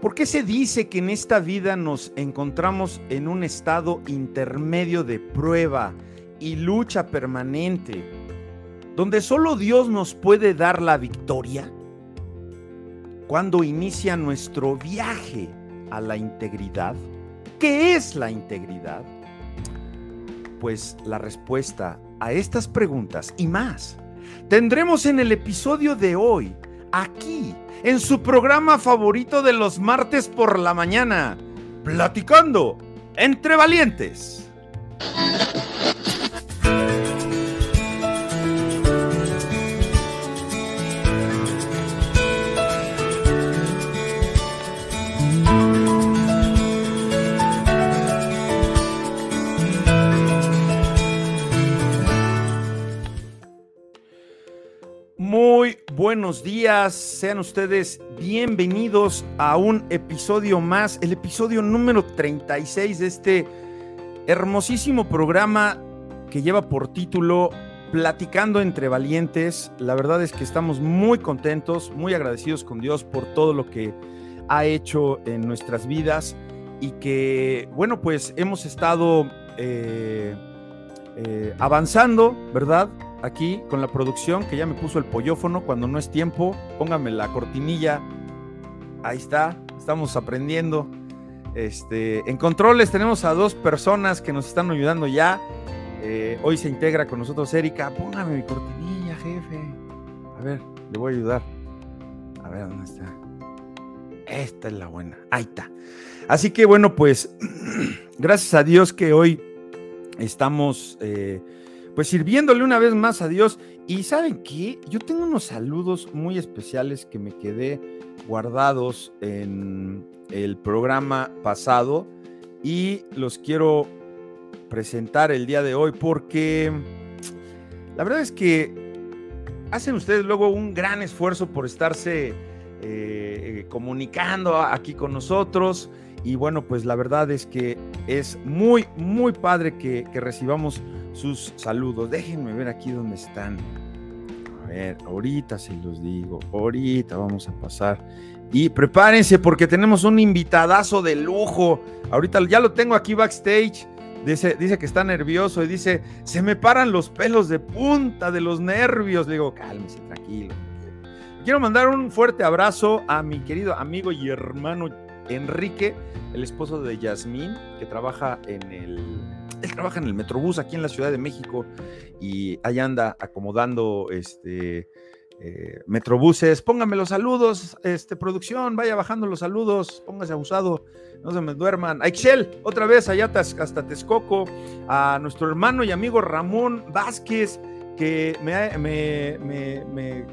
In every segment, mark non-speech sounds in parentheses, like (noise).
¿Por qué se dice que en esta vida nos encontramos en un estado intermedio de prueba y lucha permanente, donde solo Dios nos puede dar la victoria? Cuando inicia nuestro viaje a la integridad, ¿qué es la integridad? Pues la respuesta a estas preguntas y más tendremos en el episodio de hoy, aquí, en su programa favorito de los martes por la mañana, platicando entre valientes. Buenos días, sean ustedes bienvenidos a un episodio más, el episodio número 36 de este hermosísimo programa que lleva por título Platicando entre Valientes. La verdad es que estamos muy contentos, muy agradecidos con Dios por todo lo que ha hecho en nuestras vidas y que, bueno, pues hemos estado eh, eh, avanzando, ¿verdad? Aquí con la producción que ya me puso el pollofono cuando no es tiempo. Póngame la cortinilla. Ahí está, estamos aprendiendo. Este, en controles tenemos a dos personas que nos están ayudando ya. Eh, hoy se integra con nosotros Erika. Póngame mi cortinilla, jefe. A ver, le voy a ayudar. A ver, ¿dónde está? Esta es la buena. Ahí está. Así que bueno, pues (clears throat) gracias a Dios que hoy estamos eh, pues sirviéndole una vez más a Dios. Y saben qué, yo tengo unos saludos muy especiales que me quedé guardados en el programa pasado y los quiero presentar el día de hoy porque la verdad es que hacen ustedes luego un gran esfuerzo por estarse eh, comunicando aquí con nosotros y bueno pues la verdad es que es muy muy padre que, que recibamos sus saludos. Déjenme ver aquí dónde están. A ver, ahorita se los digo, ahorita vamos a pasar. Y prepárense porque tenemos un invitadazo de lujo. Ahorita ya lo tengo aquí backstage. Dice, dice que está nervioso y dice, se me paran los pelos de punta de los nervios. Le digo, cálmese, tranquilo. Quiero mandar un fuerte abrazo a mi querido amigo y hermano Enrique, el esposo de Yasmín, que trabaja en el trabaja en el Metrobús aquí en la Ciudad de México y ahí anda acomodando este eh, Metrobuses. Pónganme los saludos, este, producción, vaya bajando los saludos, póngase abusado, no se me duerman. A Excel, otra vez allá hasta Texcoco, a nuestro hermano y amigo Ramón Vázquez, que me, me, me, me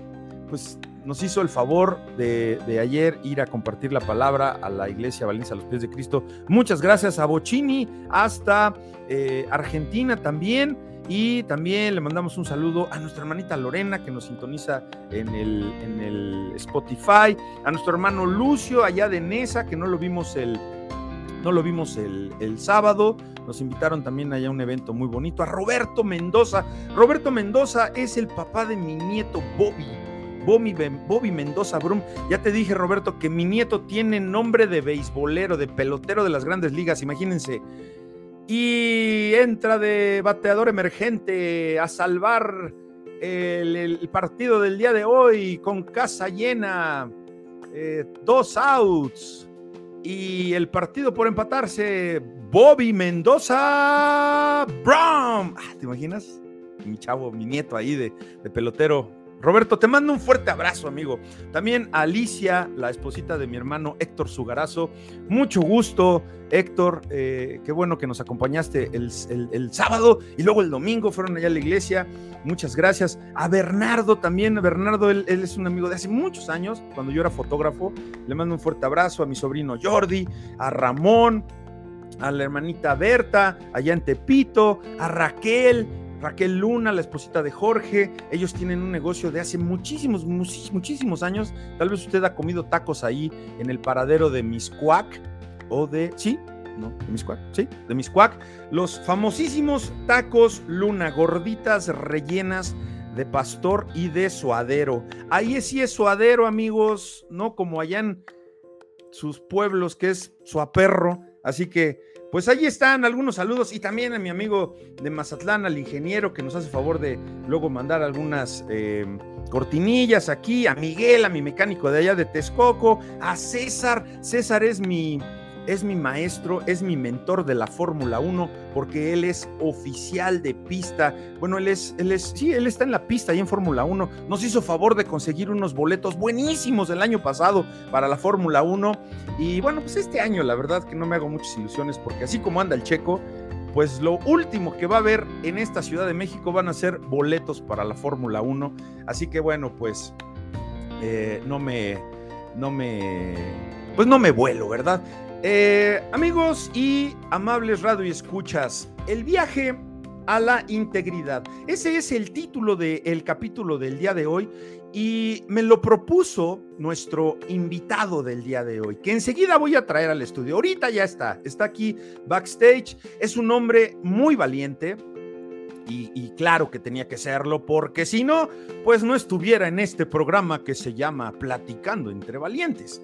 pues nos hizo el favor de, ayer ir a compartir la palabra a la iglesia Valencia a los pies de Cristo. Muchas gracias a Bocini, hasta eh, Argentina también. Y también le mandamos un saludo a nuestra hermanita Lorena que nos sintoniza en el, en el Spotify, a nuestro hermano Lucio allá de Nesa que no lo vimos el, no lo vimos el, el, sábado. Nos invitaron también allá a un evento muy bonito. A Roberto Mendoza. Roberto Mendoza es el papá de mi nieto Bobby. Bobby, Mendoza Brum. Ya te dije, Roberto, que mi nieto tiene nombre de beisbolero, de pelotero de las grandes ligas, imagínense. Y entra de bateador emergente a salvar el, partido del día de hoy con casa llena, eh, dos outs y el partido por empatarse, Bobby Mendoza Brum. Ah, ¿Te imaginas? Mi chavo, mi nieto ahí de, de pelotero Roberto, te mando un fuerte abrazo, amigo. También Alicia, la esposita de mi hermano Héctor Sugarazo. Mucho gusto, Héctor. Eh, qué bueno que nos acompañaste el, sábado y luego el domingo fueron allá a la iglesia. Muchas gracias. A Bernardo también. Bernardo, él, él es un amigo de hace muchos años, cuando yo era fotógrafo. Le mando un fuerte abrazo a mi sobrino Jordi, a Ramón, a la hermanita Berta, allá en Tepito, a Raquel, Raquel Luna, la esposita de Jorge, ellos tienen un negocio de hace muchísimos, muchísimos años. Tal vez usted ha comido tacos ahí en el paradero de Miscuac o de, sí, no, de Miscuac, sí, de Miscuac. Los famosísimos tacos Luna, gorditas rellenas de pastor y de suadero. Ahí sí es suadero, amigos, no como allá en sus pueblos, que es su aperro. Así que, pues ahí están algunos saludos y también a mi amigo de Mazatlán, al ingeniero que nos hace favor de luego mandar algunas eh, cortinillas aquí, a Miguel, a mi mecánico de allá de Texcoco, a César. César es mi es mi maestro, es mi mentor de la Fórmula 1, porque él es oficial de pista. Bueno, él es, él es, sí, él está en la pista ahí en Fórmula 1. Nos hizo favor de conseguir unos boletos buenísimos el año pasado para la Fórmula 1. Y bueno, pues este año la verdad que no me hago muchas ilusiones, porque así como anda el checo, pues lo último que va a haber en esta Ciudad de México van a ser boletos para la Fórmula 1. Así que bueno, pues eh, no me, no me, pues no me vuelo, ¿verdad? Eh, amigos y amables radio escuchas, el viaje a la integridad. Ese es el título del capítulo del día de hoy y me lo propuso nuestro invitado del día de hoy, que enseguida voy a traer al estudio. Ahorita ya está, está aquí backstage. Es un hombre muy valiente, y, y, claro que tenía que serlo, porque si no, pues no estuviera en este programa que se llama Platicando entre Valientes.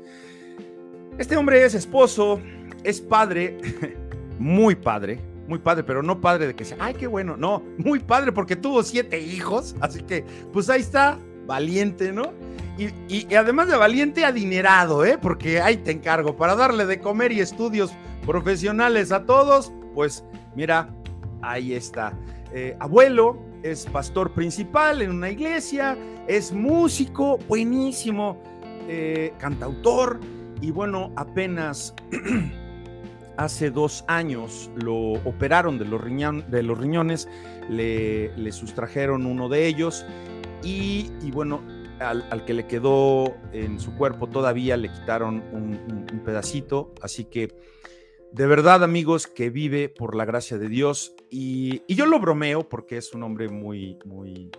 Este hombre es esposo, es padre, (laughs) muy padre, muy padre, pero no padre de que sea, ay, qué bueno, no, muy padre porque tuvo siete hijos, (laughs) así que pues ahí está, valiente, ¿no? Y, además de valiente, adinerado, ¿eh? Porque ahí te encargo, para darle de comer y estudios profesionales a todos, pues mira, ahí está. Eh, abuelo, es pastor principal en una iglesia, es músico, buenísimo, eh, cantautor, y bueno, apenas (clears throat) hace dos años lo operaron de los, riñones, le, sustrajeron uno de ellos y, bueno, al, que le quedó en su cuerpo todavía le quitaron un, pedacito, así que de verdad amigos que vive por la gracia de Dios. Y, y yo lo bromeo porque es un hombre muy, muy,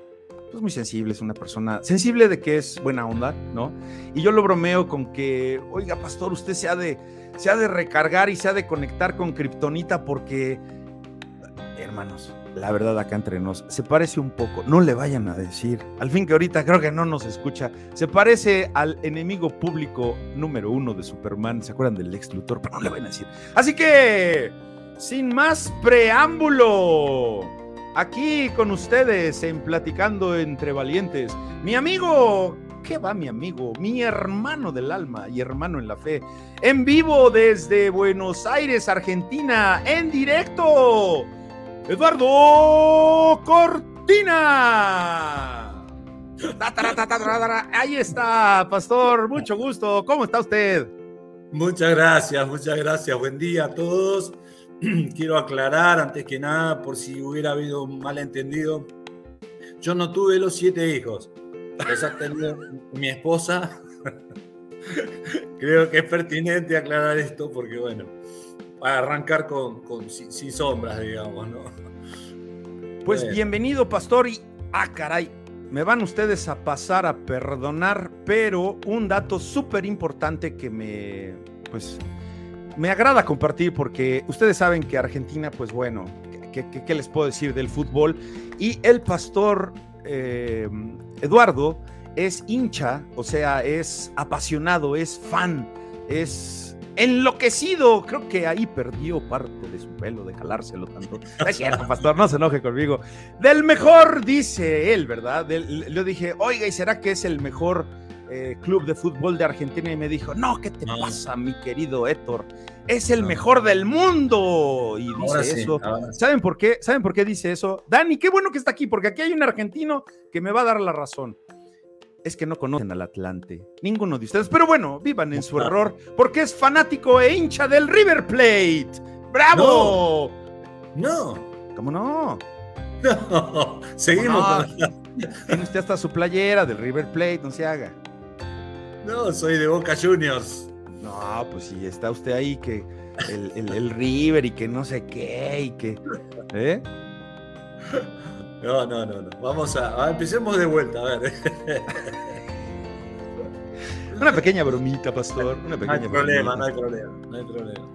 pues muy sensible, es una persona sensible de que es buena onda, ¿no? Y yo lo bromeo con que, oiga, pastor, usted se ha de, de recargar y se ha de conectar con Kryptonita porque, hermanos, la verdad acá entre nos, se parece un poco, no le vayan a decir, al fin que ahorita creo que no nos escucha, se parece al enemigo público número uno de Superman, ¿se acuerdan del ex Luthor? Pero no le vayan a decir. Así que, sin más preámbulo. Aquí con ustedes en Platicando entre Valientes, mi amigo, ¿qué va mi amigo? Mi hermano del alma y hermano en la fe, en vivo desde Buenos Aires, Argentina, en directo, Eduardo Cortina. Ahí está, pastor, mucho gusto, ¿cómo está usted? Muchas gracias, muchas gracias, buen día a todos. (clears throat) quiero aclarar antes que nada, por si hubiera habido un malentendido, yo no tuve los siete hijos, los ha tenido (laughs) mi esposa. (laughs) Creo que es pertinente aclarar esto porque, bueno, para arrancar con, sin, sombras, digamos, ¿no? Pues bienvenido, pastor, y, ah, caray, me van ustedes a pasar a perdonar, pero un dato súper importante que me, pues, me agrada compartir porque ustedes saben que Argentina, pues bueno, ¿qué, les puedo decir del fútbol? Y el pastor eh, Eduardo es hincha, o sea, es apasionado, es fan, es enloquecido. Creo que ahí perdió parte de su pelo de jalárselo tanto. es cierto, pastor, no se enoje conmigo. Del mejor, dice él, ¿verdad? le dije, oiga, ¿y será que es el mejor? Eh, club de fútbol de Argentina y me dijo, no, ¿qué te pasa, mi querido Héctor? Es el mejor del mundo. Y dice eso. ¿Saben por qué? ¿Saben por qué dice eso? Dani, qué bueno que está aquí, porque aquí hay un argentino que me va a dar la razón. Es que no conocen al Atlante, ninguno de ustedes. Pero bueno, vivan en su error, porque es fanático e hincha del River Plate. ¡Bravo! No. ¿Cómo no? (laughs) No, seguimos. Tiene usted hasta su playera del River Plate, no se haga. No, soy de Boca Juniors. No, pues si está usted ahí que el, River y que no sé qué y que. ¿Eh? No, no, no, no. Vamos a, empecemos de vuelta, a ver. Una pequeña bromita, pastor. Una pequeña no hay problema, no hay problema, no hay problema.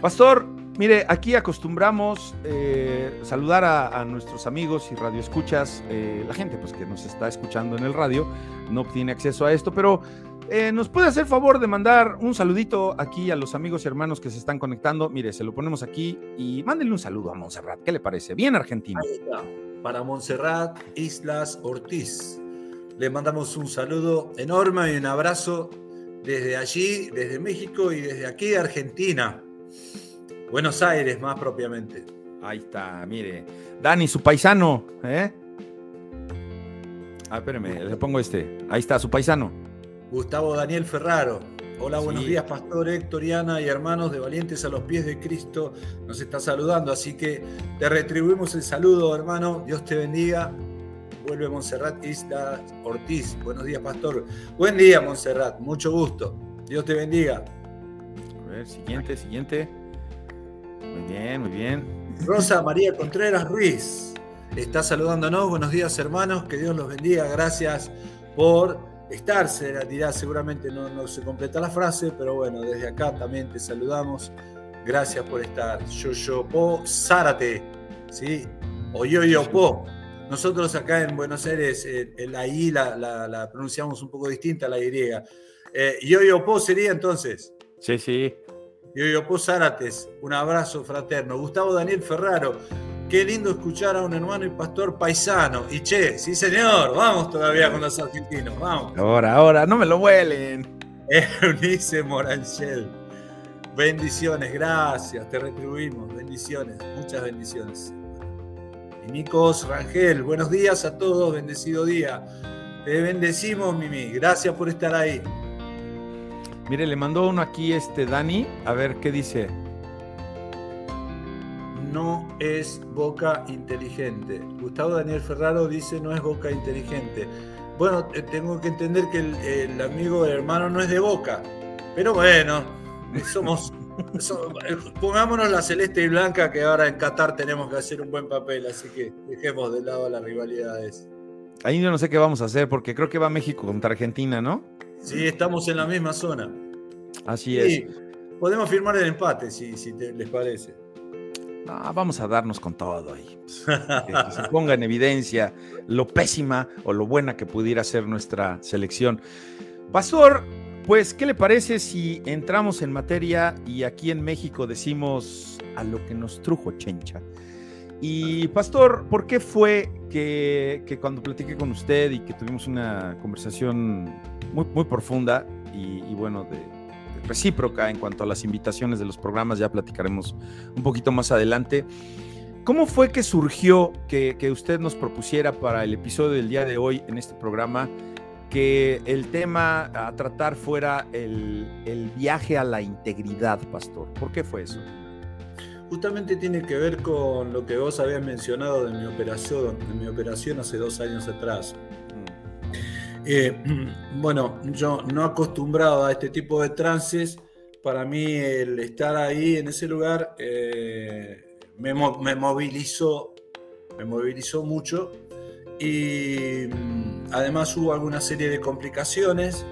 Pastor, mire, aquí acostumbramos eh, saludar a, nuestros amigos y radioescuchas, eh, la gente pues que nos está escuchando en el radio, no tiene acceso a esto, pero Eh, ¿Nos puede hacer favor de mandar un saludito aquí a los amigos y hermanos que se están conectando? Mire, se lo ponemos aquí y mándenle un saludo a Montserrat. ¿Qué le parece? Bien argentino. Ahí está. Para Montserrat Islas Ortiz. Le mandamos un saludo enorme y un abrazo desde allí, desde México y desde aquí Argentina. Buenos Aires, más propiamente. Ahí está, mire. Dani, su paisano, ¿eh? Ah, espérame, le pongo este. Ahí está, su paisano. Gustavo Daniel Ferraro. Hola, buenos días, Pastor Héctor y hermanos de Valientes a los pies de Cristo. Nos está saludando, así que te retribuimos el saludo, hermano. Dios te bendiga. Vuelve Montserrat Isla Ortiz. Buenos días, Pastor. Buen día, Montserrat. Mucho gusto. Dios te bendiga. A ver, siguiente, siguiente. Muy bien, muy bien. Rosa María Contreras Ruiz está saludándonos. Buenos días, hermanos. Que Dios los bendiga. Gracias por estar. dirá, seguramente no, no se completa la frase, pero bueno, desde acá también te saludamos. Gracias por estar. Yoyopo Zárate, ¿sí? O Yoyopo. Nosotros acá en Buenos Aires, en la I la, pronunciamos un poco distinta a la Y. Eh, Yoyopo sería entonces. Sí, sí. Yoyopo Zárates, un abrazo fraterno. Gustavo Daniel Ferraro, qué lindo escuchar a un hermano y pastor paisano. Y che, sí señor, vamos todavía con los argentinos, vamos. Ahora, ahora, no me lo vuelen. (laughs) Eunice Moranchel. Bendiciones, gracias, te retribuimos. Bendiciones, muchas bendiciones. Nicos Rangel, buenos días a todos, bendecido día. Te bendecimos, Mimi, gracias por estar ahí. Mire, le mandó uno aquí este Dani, a ver qué dice. No es boca inteligente. Gustavo Daniel Ferraro dice no es boca inteligente. Bueno, tengo que entender que el, el amigo, el hermano no es de boca. Pero bueno, somos (laughs) eh, pongámonos la celeste y blanca que ahora en Qatar tenemos que hacer un buen papel, así que dejemos de lado las rivalidades. Ahí yo no sé qué vamos a hacer porque creo que va México contra Argentina, ¿no? Sí, estamos en la misma zona. Así es. podemos firmar el empate si, les parece. Vamos a darnos con todo ahí. que se ponga en evidencia lo pésima o lo buena que pudiera ser nuestra selección. Pastor, pues, ¿qué le parece si entramos en materia y aquí en México decimos a lo que nos trujo Chencha? Y Pastor, ¿por qué fue que, cuando platiqué con usted y que tuvimos una conversación muy, muy profunda y, bueno, de, recíproca en cuanto a las invitaciones de los programas, ya platicaremos un poquito más adelante. ¿Cómo fue que surgió que, que usted nos propusiera para el episodio del día de hoy en este programa que el tema a tratar fuera el, viaje a la integridad, pastor. ¿Por qué fue eso? Justamente tiene que ver con lo que vos habías mencionado de mi operación, de mi operación hace dos años atrás. Eh, (clears throat) bueno, yo no acostumbrado a este tipo de trances, para mí el estar ahí en ese lugar eh, me, me movilizó, me movilizó mucho y mm, además hubo alguna serie de complicaciones.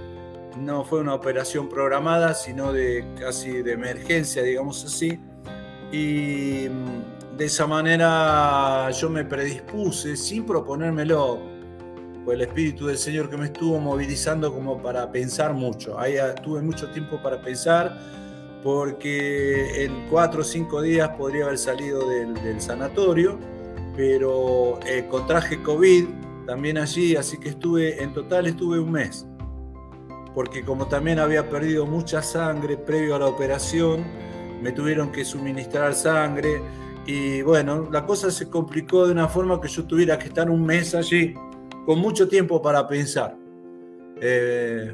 No fue una operación programada, sino de casi de emergencia, digamos así. Y mm, de esa manera yo me predispuse sin proponérmelo, el Espíritu del Señor que me estuvo movilizando como para pensar mucho. Ahí ah, tuve mucho tiempo para pensar porque en cuatro o cinco días podría haber salido del, del sanatorio pero eh, contraje COVID también allí, así que estuve, en total estuve un mes, porque como también había perdido mucha sangre previo a la operación, me tuvieron que suministrar sangre y bueno, la cosa se complicó de una forma que yo tuviera que estar un mes allí, con mucho tiempo para pensar. Eh,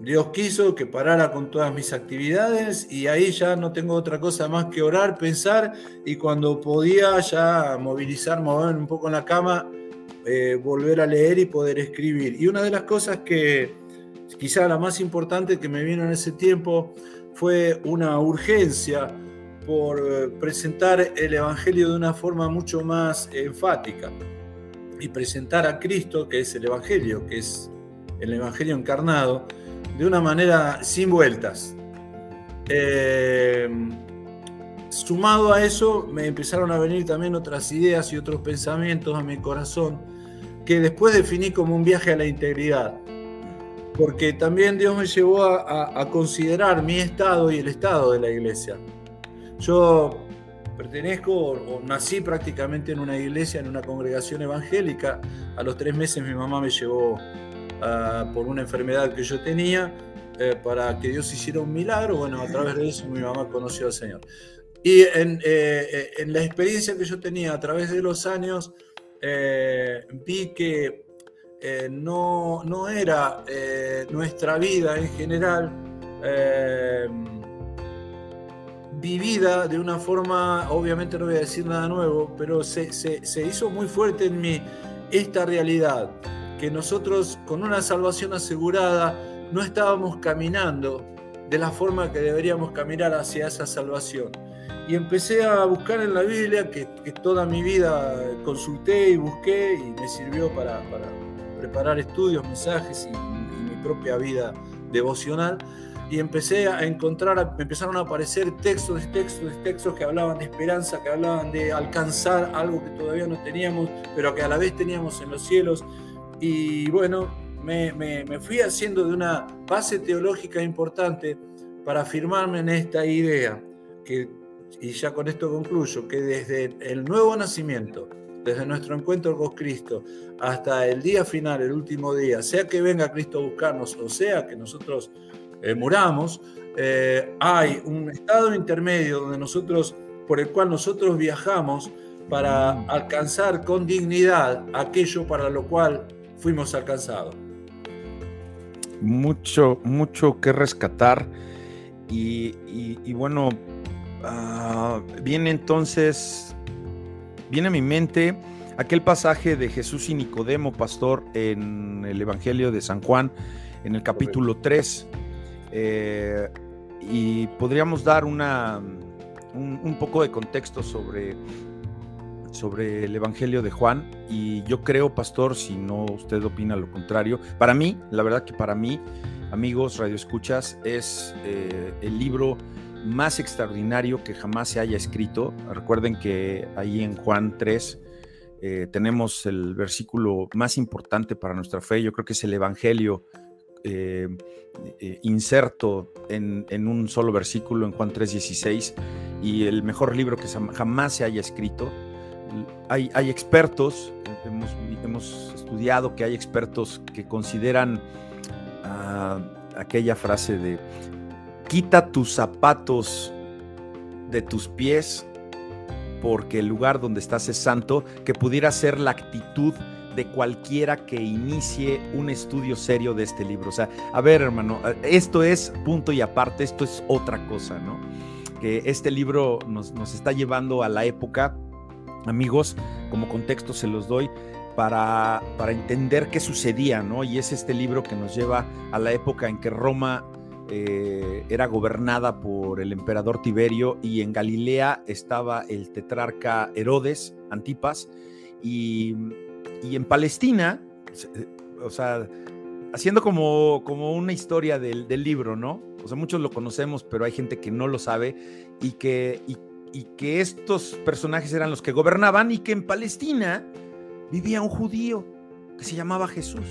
Dios quiso que parara con todas mis actividades y ahí ya no tengo otra cosa más que orar, pensar y cuando podía ya movilizar, moverme un poco en la cama, eh, volver a leer y poder escribir. Y una de las cosas que quizá la más importante que me vino en ese tiempo fue una urgencia por eh, presentar el Evangelio de una forma mucho más enfática y presentar a Cristo, que es el Evangelio, que es el Evangelio encarnado, de una manera sin vueltas. Eh, sumado a eso, me empezaron a venir también otras ideas y otros pensamientos a mi corazón que después definí como un viaje a la integridad. porque también Dios me llevó a, considerar mi estado y el estado de la iglesia. Yo pertenezco o, nací prácticamente en una iglesia, en una congregación evangélica. A los tres meses mi mamá me llevó ah, por una enfermedad que yo tenía eh, para que Dios hiciera un milagro. Bueno, a través de eso mi mamá conoció al Señor. Y en, eh, en la experiencia que yo tenía a través de los años, eh, vi que eh, no, no, era eh, nuestra vida en general vivida de una forma, obviamente no voy a decir nada nuevo, pero se, se, hizo muy fuerte en mí esta realidad, que nosotros con una salvación asegurada no estábamos caminando de la forma que deberíamos caminar hacia esa salvación y empecé a buscar en la Biblia, que, toda mi vida consulté y busqué y me sirvió para, preparar estudios, mensajes y, mi propia vida devocional. Y empecé a encontrar, me empezaron a aparecer textos, textos, textos que hablaban de esperanza, que hablaban de alcanzar algo que todavía no teníamos, pero que a la vez teníamos en los cielos. Y bueno, me, me fui haciendo de una base teológica importante para afirmarme en esta idea, que y ya con esto concluyo, que desde el nuevo nacimiento, desde nuestro encuentro con Cristo hasta el día final, el último día, sea que venga Cristo a buscarnos o sea que nosotros eh, muramos, eh, hay un estado intermedio donde nosotros, por el cual nosotros viajamos para mm. alcanzar con dignidad aquello para lo cual fuimos alcanzados. Mucho, mucho que rescatar y, y bueno, Ah, viene entonces, viene a mi mente aquel pasaje de Jesús y Nicodemo, pastor, en el Evangelio de San Juan, en el capítulo 3. Eh, y podríamos dar una, un, poco de contexto sobre, sobre el Evangelio de Juan. Y yo creo, pastor, si no usted opina lo contrario, para mí, la verdad que para mí, amigos, radioescuchas, es eh, el libro más extraordinario que jamás se haya escrito. Recuerden que ahí en Juan 3 eh, tenemos el versículo más importante para nuestra fe. Yo creo que es el Evangelio eh, eh, inserto en, un solo versículo en Juan 3:16 y el mejor libro que jamás se haya escrito. Hay, expertos, hemos, hemos, estudiado que hay expertos que consideran ah, aquella frase de quita tus zapatos de tus pies, porque el lugar donde estás es santo, que pudiera ser la actitud de cualquiera que inicie un estudio serio de este libro. O sea, a ver, hermano, esto es punto y aparte, esto es otra cosa, ¿no? Que este libro nos, nos está llevando a la época, amigos, como contexto se los doy, para, para entender qué sucedía, ¿no? Y es este libro que nos lleva a la época en que Roma eh, era gobernada por el emperador Tiberio y en Galilea estaba el tetrarca Herodes, Antipas, y, en Palestina, o sea, haciendo como, como una historia del, libro, ¿no? O sea, muchos lo conocemos, pero hay gente que no lo sabe y que, y que estos personajes eran los que gobernaban y que en Palestina vivía un judío que se llamaba Jesús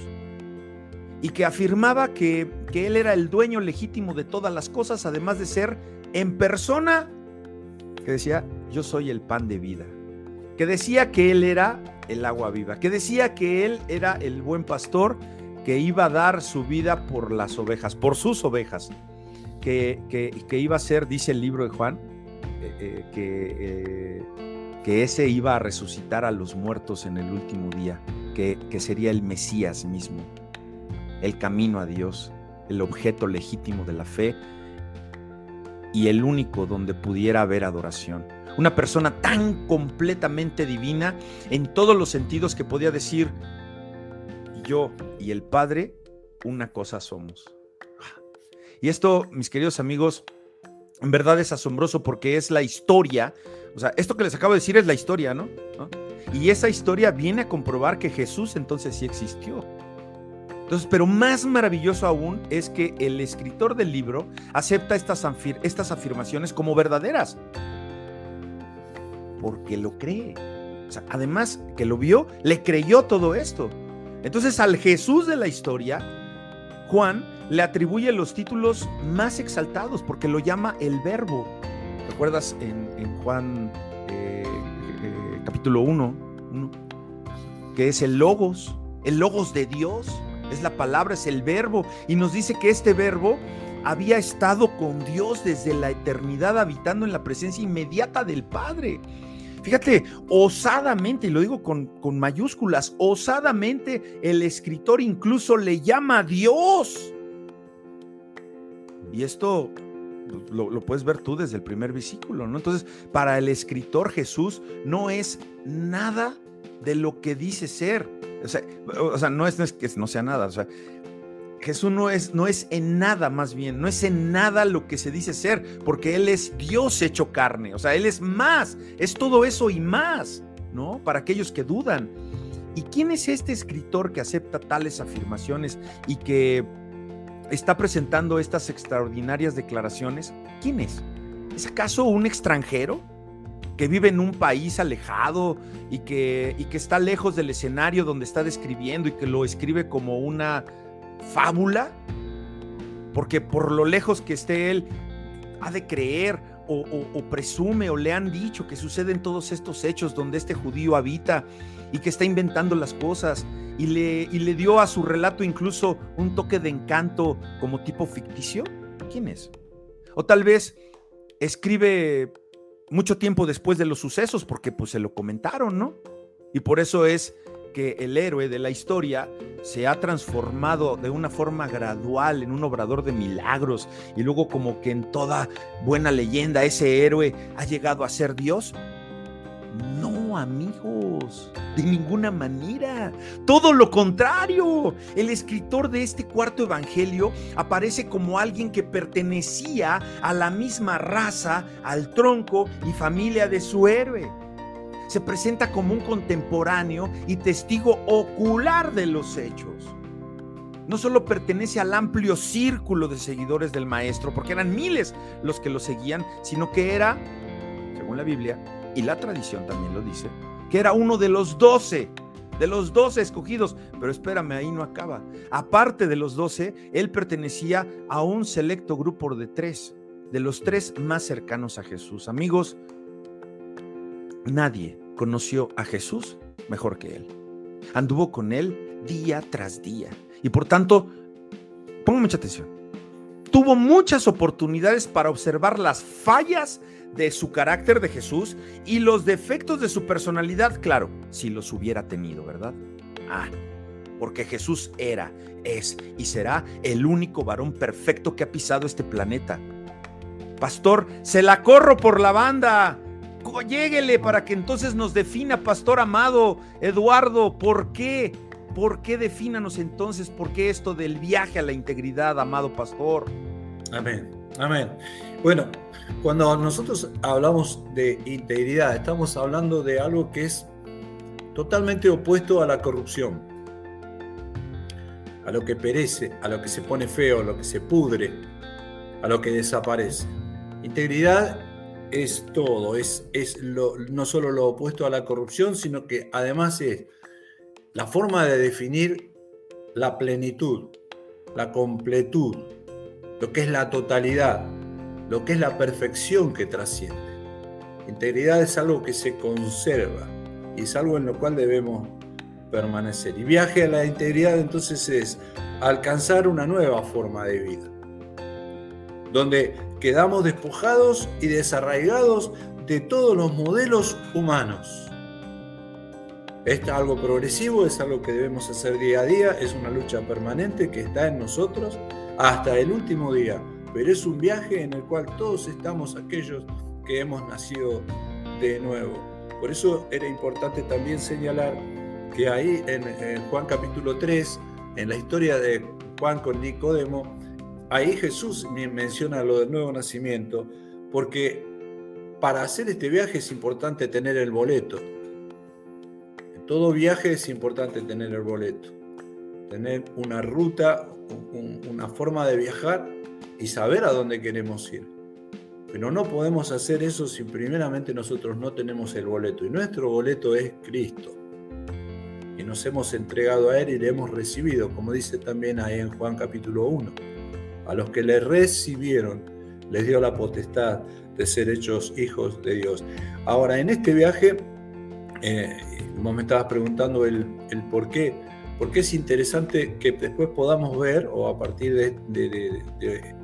y que afirmaba que, él era el dueño legítimo de todas las cosas, además de ser en persona, que decía, yo soy el pan de vida, que decía que él era el agua viva, que decía que él era el buen pastor que iba a dar su vida por las ovejas, por sus ovejas, que, que, iba a ser, dice el libro de Juan, eh, eh, que, eh, que ese iba a resucitar a los muertos en el último día, que, que sería el Mesías mismo el camino a Dios, el objeto legítimo de la fe y el único donde pudiera haber adoración. Una persona tan completamente divina en todos los sentidos que podía decir, yo y el Padre, una cosa somos. Y esto, mis queridos amigos, en verdad es asombroso porque es la historia, o sea, esto que les acabo de decir es la historia, ¿no? Y esa historia viene a comprobar que Jesús entonces sí existió. Entonces, pero más maravilloso aún es que el escritor del libro acepta estas, estas afirmaciones como verdaderas. Porque lo cree. O sea, además que lo vio, le creyó todo esto. Entonces al Jesús de la historia, Juan le atribuye los títulos más exaltados porque lo llama el verbo. ¿Recuerdas en, Juan eh, eh, capítulo 1, que es el logos, el logos de Dios? Es la palabra, es el verbo. Y nos dice que este verbo había estado con Dios desde la eternidad, habitando en la presencia inmediata del Padre. Fíjate, osadamente, y lo digo con, con mayúsculas, osadamente el escritor incluso le llama a Dios. Y esto lo, puedes ver tú desde el primer versículo, ¿no? Entonces, para el escritor Jesús no es nada de lo que dice ser. O sea, o sea no, es, no es que no sea nada, o sea, Jesús no es, no es en nada más bien, no es en nada lo que se dice ser, porque Él es Dios hecho carne, o sea, Él es más, es todo eso y más, ¿no? Para aquellos que dudan. ¿Y quién es este escritor que acepta tales afirmaciones y que está presentando estas extraordinarias declaraciones? ¿Quién es? ¿Es acaso un extranjero? que vive en un país alejado y que, y que está lejos del escenario donde está describiendo y que lo escribe como una fábula, porque por lo lejos que esté él, ha de creer o, presume o le han dicho que suceden todos estos hechos donde este judío habita y que está inventando las cosas y le, y le dio a su relato incluso un toque de encanto como tipo ficticio. ¿Quién es? O tal vez escribe mucho tiempo después de los sucesos porque pues se lo comentaron, ¿no? Y por eso es que el héroe de la historia se ha transformado de una forma gradual en un obrador de milagros y luego como que en toda buena leyenda ese héroe ha llegado a ser Dios? No, amigos, de ninguna manera. Todo lo contrario. El escritor de este cuarto evangelio aparece como alguien que pertenecía a la misma raza, al tronco y familia de su héroe se presenta como un contemporáneo y testigo ocular de los hechos. No solo pertenece al amplio círculo de seguidores del maestro, porque eran miles los que lo seguían, sino que era, según la Biblia, y la tradición también lo dice, que era uno de los doce, de los doce escogidos. Pero espérame, ahí no acaba. Aparte de los doce, él pertenecía a un selecto grupo de tres, de los tres más cercanos a Jesús. Amigos, nadie conoció a Jesús mejor que él. Anduvo con él día tras día. Y por tanto, pongo mucha atención. Tuvo muchas oportunidades para observar las fallas de su carácter de Jesús y los defectos de su personalidad, claro, si los hubiera tenido, ¿verdad? Ah, porque Jesús era, es y será el único varón perfecto que ha pisado este planeta. Pastor, se la corro por la banda. Lléguele para que entonces nos defina, pastor amado Eduardo, ¿por qué? ¿Por qué defínanos entonces? ¿Por qué esto del viaje a la integridad, amado pastor? Amén, amén. Bueno, cuando nosotros hablamos de integridad, estamos hablando de algo que es totalmente opuesto a la corrupción, a lo que perece, a lo que se pone feo, a lo que se pudre, a lo que desaparece. Integridad es todo, es, es no solo lo opuesto a la corrupción, sino que además es la forma de definir la plenitud, la completud, lo que es la totalidad, lo que es la perfección que trasciende. Integridad es algo que se conserva y es algo en lo cual debemos permanecer. Y viaje a la integridad entonces es alcanzar una nueva forma de vida, donde quedamos despojados y desarraigados de todos los modelos humanos. Es algo progresivo, es algo que debemos hacer día a día, es una lucha permanente que está en nosotros hasta el último día, pero es un viaje en el cual todos estamos aquellos que hemos nacido de nuevo. Por eso era importante también señalar que ahí en, Juan capítulo 3, en la historia de Juan con Nicodemo, ahí Jesús menciona lo del nuevo nacimiento, porque para hacer este viaje es importante tener el boleto. En todo viaje es importante tener el boleto, tener una ruta, una forma de viajar y saber a dónde queremos ir. Pero no podemos hacer eso si primeramente nosotros no tenemos el boleto. Y nuestro boleto es Cristo. y nos hemos entregado a Él y le hemos recibido, como dice también ahí en Juan capítulo 1. A los que le recibieron, les dio la potestad de ser hechos hijos de Dios. Ahora, en este viaje, eh, vos me estabas preguntando el, el por qué, porque es interesante que después podamos ver, o a partir de, de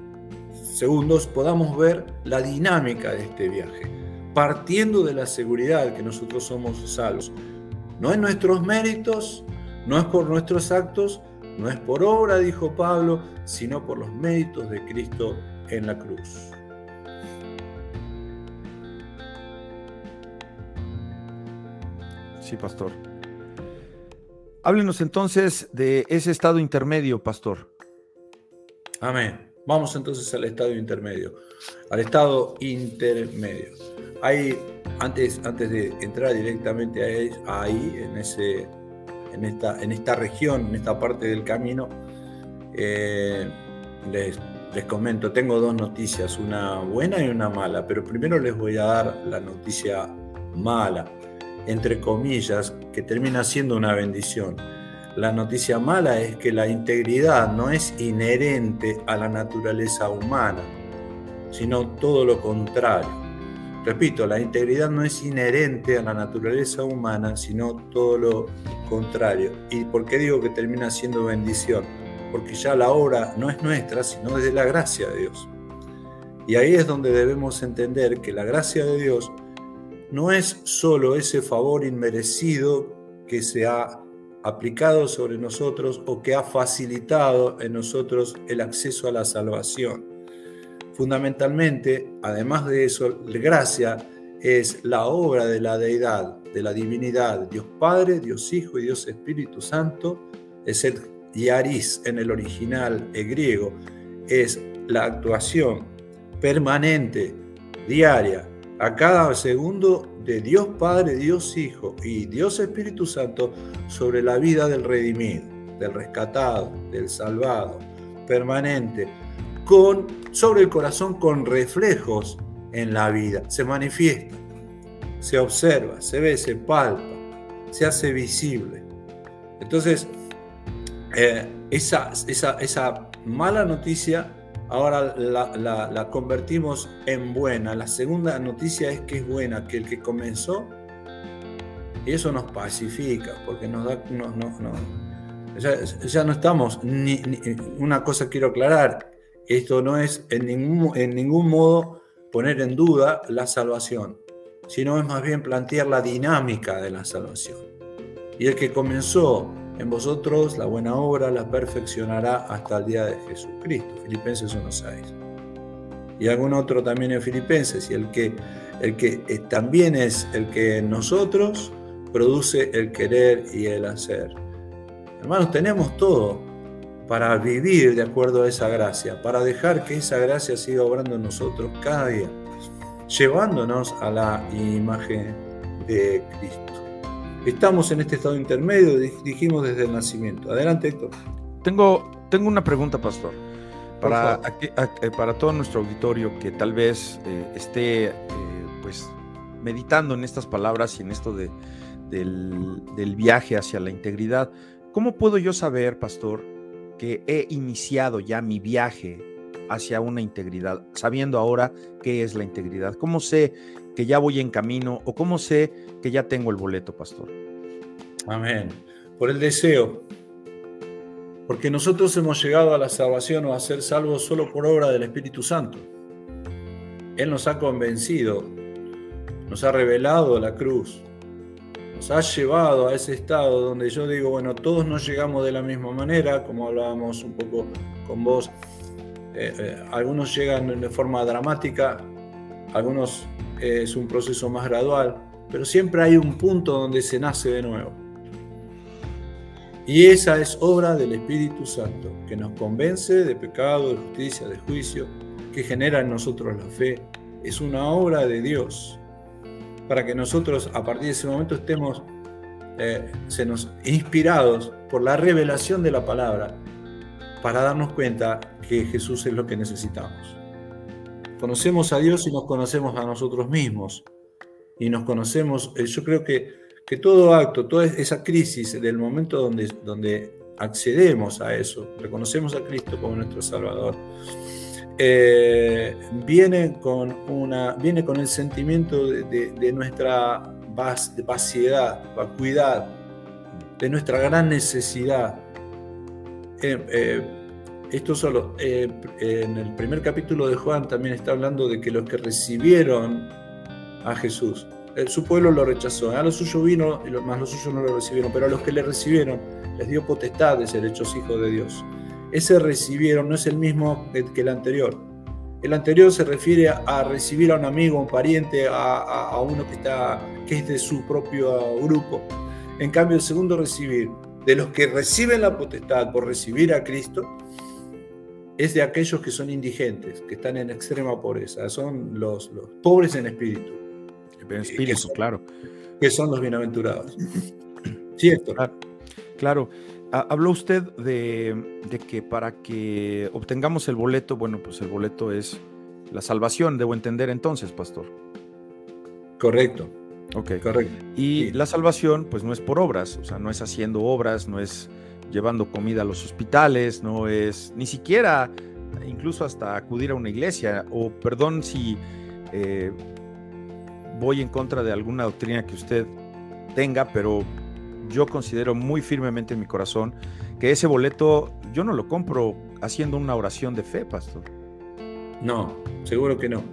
segundos, podamos ver la dinámica de este viaje, partiendo de la seguridad que nosotros somos salvos. No es nuestros méritos, no es por nuestros actos, no es por obra, dijo Pablo, sino por los méritos de Cristo en la cruz. Sí, pastor. Háblenos entonces de ese estado intermedio, pastor. Amén. Vamos entonces al estado intermedio. Al estado intermedio. Hay, antes, antes de entrar directamente ahí, en, ese, en, esta, en esta región, en esta parte del camino, eh, les, les comento, tengo dos noticias, una buena y una mala, pero primero les voy a dar la noticia mala, entre comillas, que termina siendo una bendición la noticia mala es que la integridad no es inherente a la naturaleza humana, sino todo lo contrario. Repito, la integridad no es inherente a la naturaleza humana, sino todo lo contrario. ¿Y por qué digo que termina siendo bendición? Porque ya la obra no es nuestra, sino es de la gracia de Dios. Y ahí es donde debemos entender que la gracia de Dios no es solo ese favor inmerecido que se ha aplicado sobre nosotros o que ha facilitado en nosotros el acceso a la salvación. Fundamentalmente, además de eso, gracia es la obra de la deidad, de la divinidad, Dios Padre, Dios Hijo y Dios Espíritu Santo, es el yaris en el original griego, es la actuación permanente, diaria, a cada segundo de Dios Padre, Dios Hijo y Dios Espíritu Santo sobre la vida del redimido, del rescatado, del salvado, permanente, con, sobre el corazón con reflejos en la vida. Se manifiesta, se observa, se ve, se palpa, se hace visible. Entonces, eh, esa, esa, esa mala noticia ahora la, convertimos en buena. La segunda noticia es que es buena, que el que comenzó, y eso nos pacifica, porque nos da... No, no, ya, no estamos, una cosa quiero aclarar, esto no es en ningún, en ningún modo poner en duda la salvación, sino es más bien plantear la dinámica de la salvación. Y el que comenzó en vosotros la buena obra la perfeccionará hasta el día de Jesucristo. Filipenses 1.6. Y algún otro también en Filipenses. Y el que, el que eh, también es el que en nosotros produce el querer y el hacer. Hermanos, tenemos todo para vivir de acuerdo a esa gracia, para dejar que esa gracia siga obrando en nosotros cada día, llevándonos a la imagen de Cristo. Estamos en este estado intermedio, dijimos desde el nacimiento. Adelante, Héctor. Tengo, tengo una pregunta, pastor. Para, eh, para todo nuestro auditorio que tal vez eh, esté eh, pues meditando en estas palabras y en esto de, del, del viaje hacia la integridad, ¿cómo puedo yo saber, pastor, que he iniciado ya mi viaje hacia una integridad, sabiendo ahora qué es la integridad? ¿Cómo sé que ya voy en camino o cómo sé que ya tengo el boleto, pastor? Amén. Por el deseo. Porque nosotros hemos llegado a la salvación o a ser salvos solo por obra del Espíritu Santo. Él nos ha convencido, nos ha revelado la cruz, nos ha llevado a ese estado donde yo digo, bueno, todos no llegamos de la misma manera, como hablábamos un poco con vos. Eh, eh, algunos llegan de forma dramática, algunos eh, es un proceso más gradual, pero siempre hay un punto donde se nace de nuevo. Y esa es obra del Espíritu Santo, que nos convence de pecado, de justicia, de juicio, que genera en nosotros la fe. Es una obra de Dios para que nosotros a partir de ese momento estemos eh, se nos, inspirados por la revelación de la palabra para darnos cuenta que Jesús es lo que necesitamos. Conocemos a Dios y nos conocemos a nosotros mismos. Y nos conocemos, eh, yo creo que, que todo acto, toda esa crisis del momento donde, donde accedemos a eso, reconocemos a Cristo como nuestro Salvador, eh, viene, con una, viene con el sentimiento de, nuestra vaciedad, vacuidad, de nuestra gran necesidad. Eh, eh, esto solo, en el primer capítulo de Juan también está hablando de que los que recibieron a Jesús, su pueblo lo rechazó, a los suyos vino, más los suyos no lo recibieron, pero a los que le recibieron les dio potestad de ser hechos hijos de Dios. Ese recibieron no es el mismo que el anterior. El anterior se refiere a recibir a un amigo, a un pariente, a, uno que, está, que es de su propio grupo. En cambio, el segundo recibir, de los que reciben la potestad por recibir a Cristo, es de aquellos que son indigentes, que están en extrema pobreza, son los, los pobres en espíritu. En espíritu, claro. Que son los bienaventurados. ¿Cierto? Claro. Habló usted de, que para que obtengamos el boleto, bueno, pues el boleto es la salvación, debo entender entonces, pastor. Correcto. Ok. Correcto. Y la salvación, pues no es por obras, o sea, no es haciendo obras, no es llevando comida a los hospitales, no es ni siquiera, incluso hasta acudir a una iglesia, o perdón si eh, voy en contra de alguna doctrina que usted tenga, pero yo considero muy firmemente en mi corazón que ese boleto yo no lo compro haciendo una oración de fe, pastor. No, seguro que no.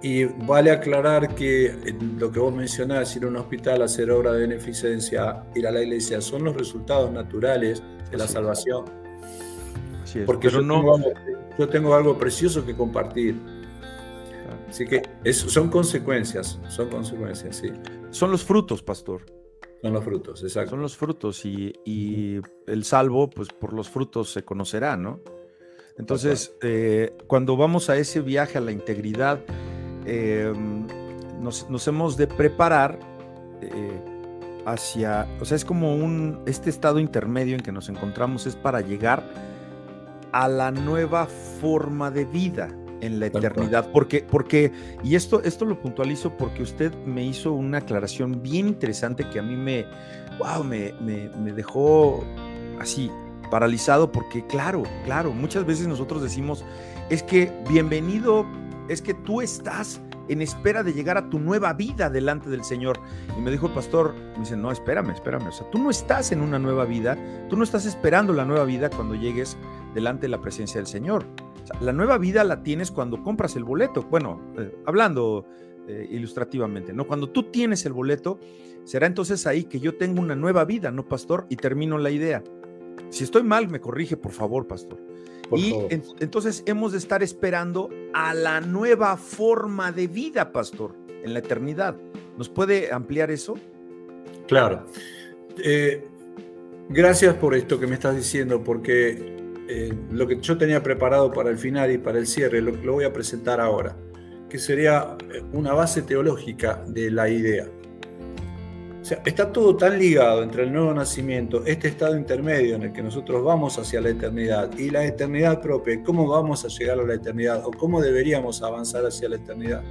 Y vale aclarar que lo que vos mencionás, ir a un hospital, hacer obra de beneficencia, ir a la iglesia, son los resultados naturales de la salvación. Porque yo, no... tengo algo, yo tengo algo precioso que compartir. Así que son consecuencias, son consecuencias, sí. Son los frutos, pastor. Son los frutos, exacto. Son los frutos y, el salvo, pues por los frutos se conocerá, ¿no? Entonces, eh, cuando vamos a ese viaje a la integridad, em, nos, hemos de preparar eh, hacia, o sea, es como un, este estado intermedio en que nos encontramos es para llegar a la nueva forma de vida en la eternidad. Porque, porque, y esto, esto lo puntualizo porque usted me hizo una aclaración bien interesante que a mí me, wow, me, me, dejó así paralizado porque claro, claro, muchas veces nosotros decimos, es que bienvenido, es que tú estás en espera de llegar a tu nueva vida delante del Señor. Y me dijo el pastor, me dice, no, espérame, espérame, o sea, tú no estás en una nueva vida, tú no estás esperando la nueva vida cuando llegues delante de la presencia del Señor la nueva vida la tienes cuando compras el boleto. Bueno, eh, hablando eh, ilustrativamente, ¿no? Cuando tú tienes el boleto, será entonces ahí que yo tengo una nueva vida, ¿no, pastor? Y termino la idea. Si estoy mal, me corrige, por favor, pastor. y entonces hemos de estar esperando a la nueva forma de vida, pastor, en la eternidad. ¿Nos puede ampliar eso? Claro. Eh, gracias por esto que me estás diciendo, porque eh, lo que yo tenía preparado para el final y para el cierre, lo, lo voy a presentar ahora, que sería eh, una base teológica de la idea. O sea, está todo tan ligado entre el nuevo nacimiento, este estado intermedio en el que nosotros vamos hacia la eternidad y la eternidad propia, cómo vamos a llegar a la eternidad o cómo deberíamos avanzar hacia la eternidad.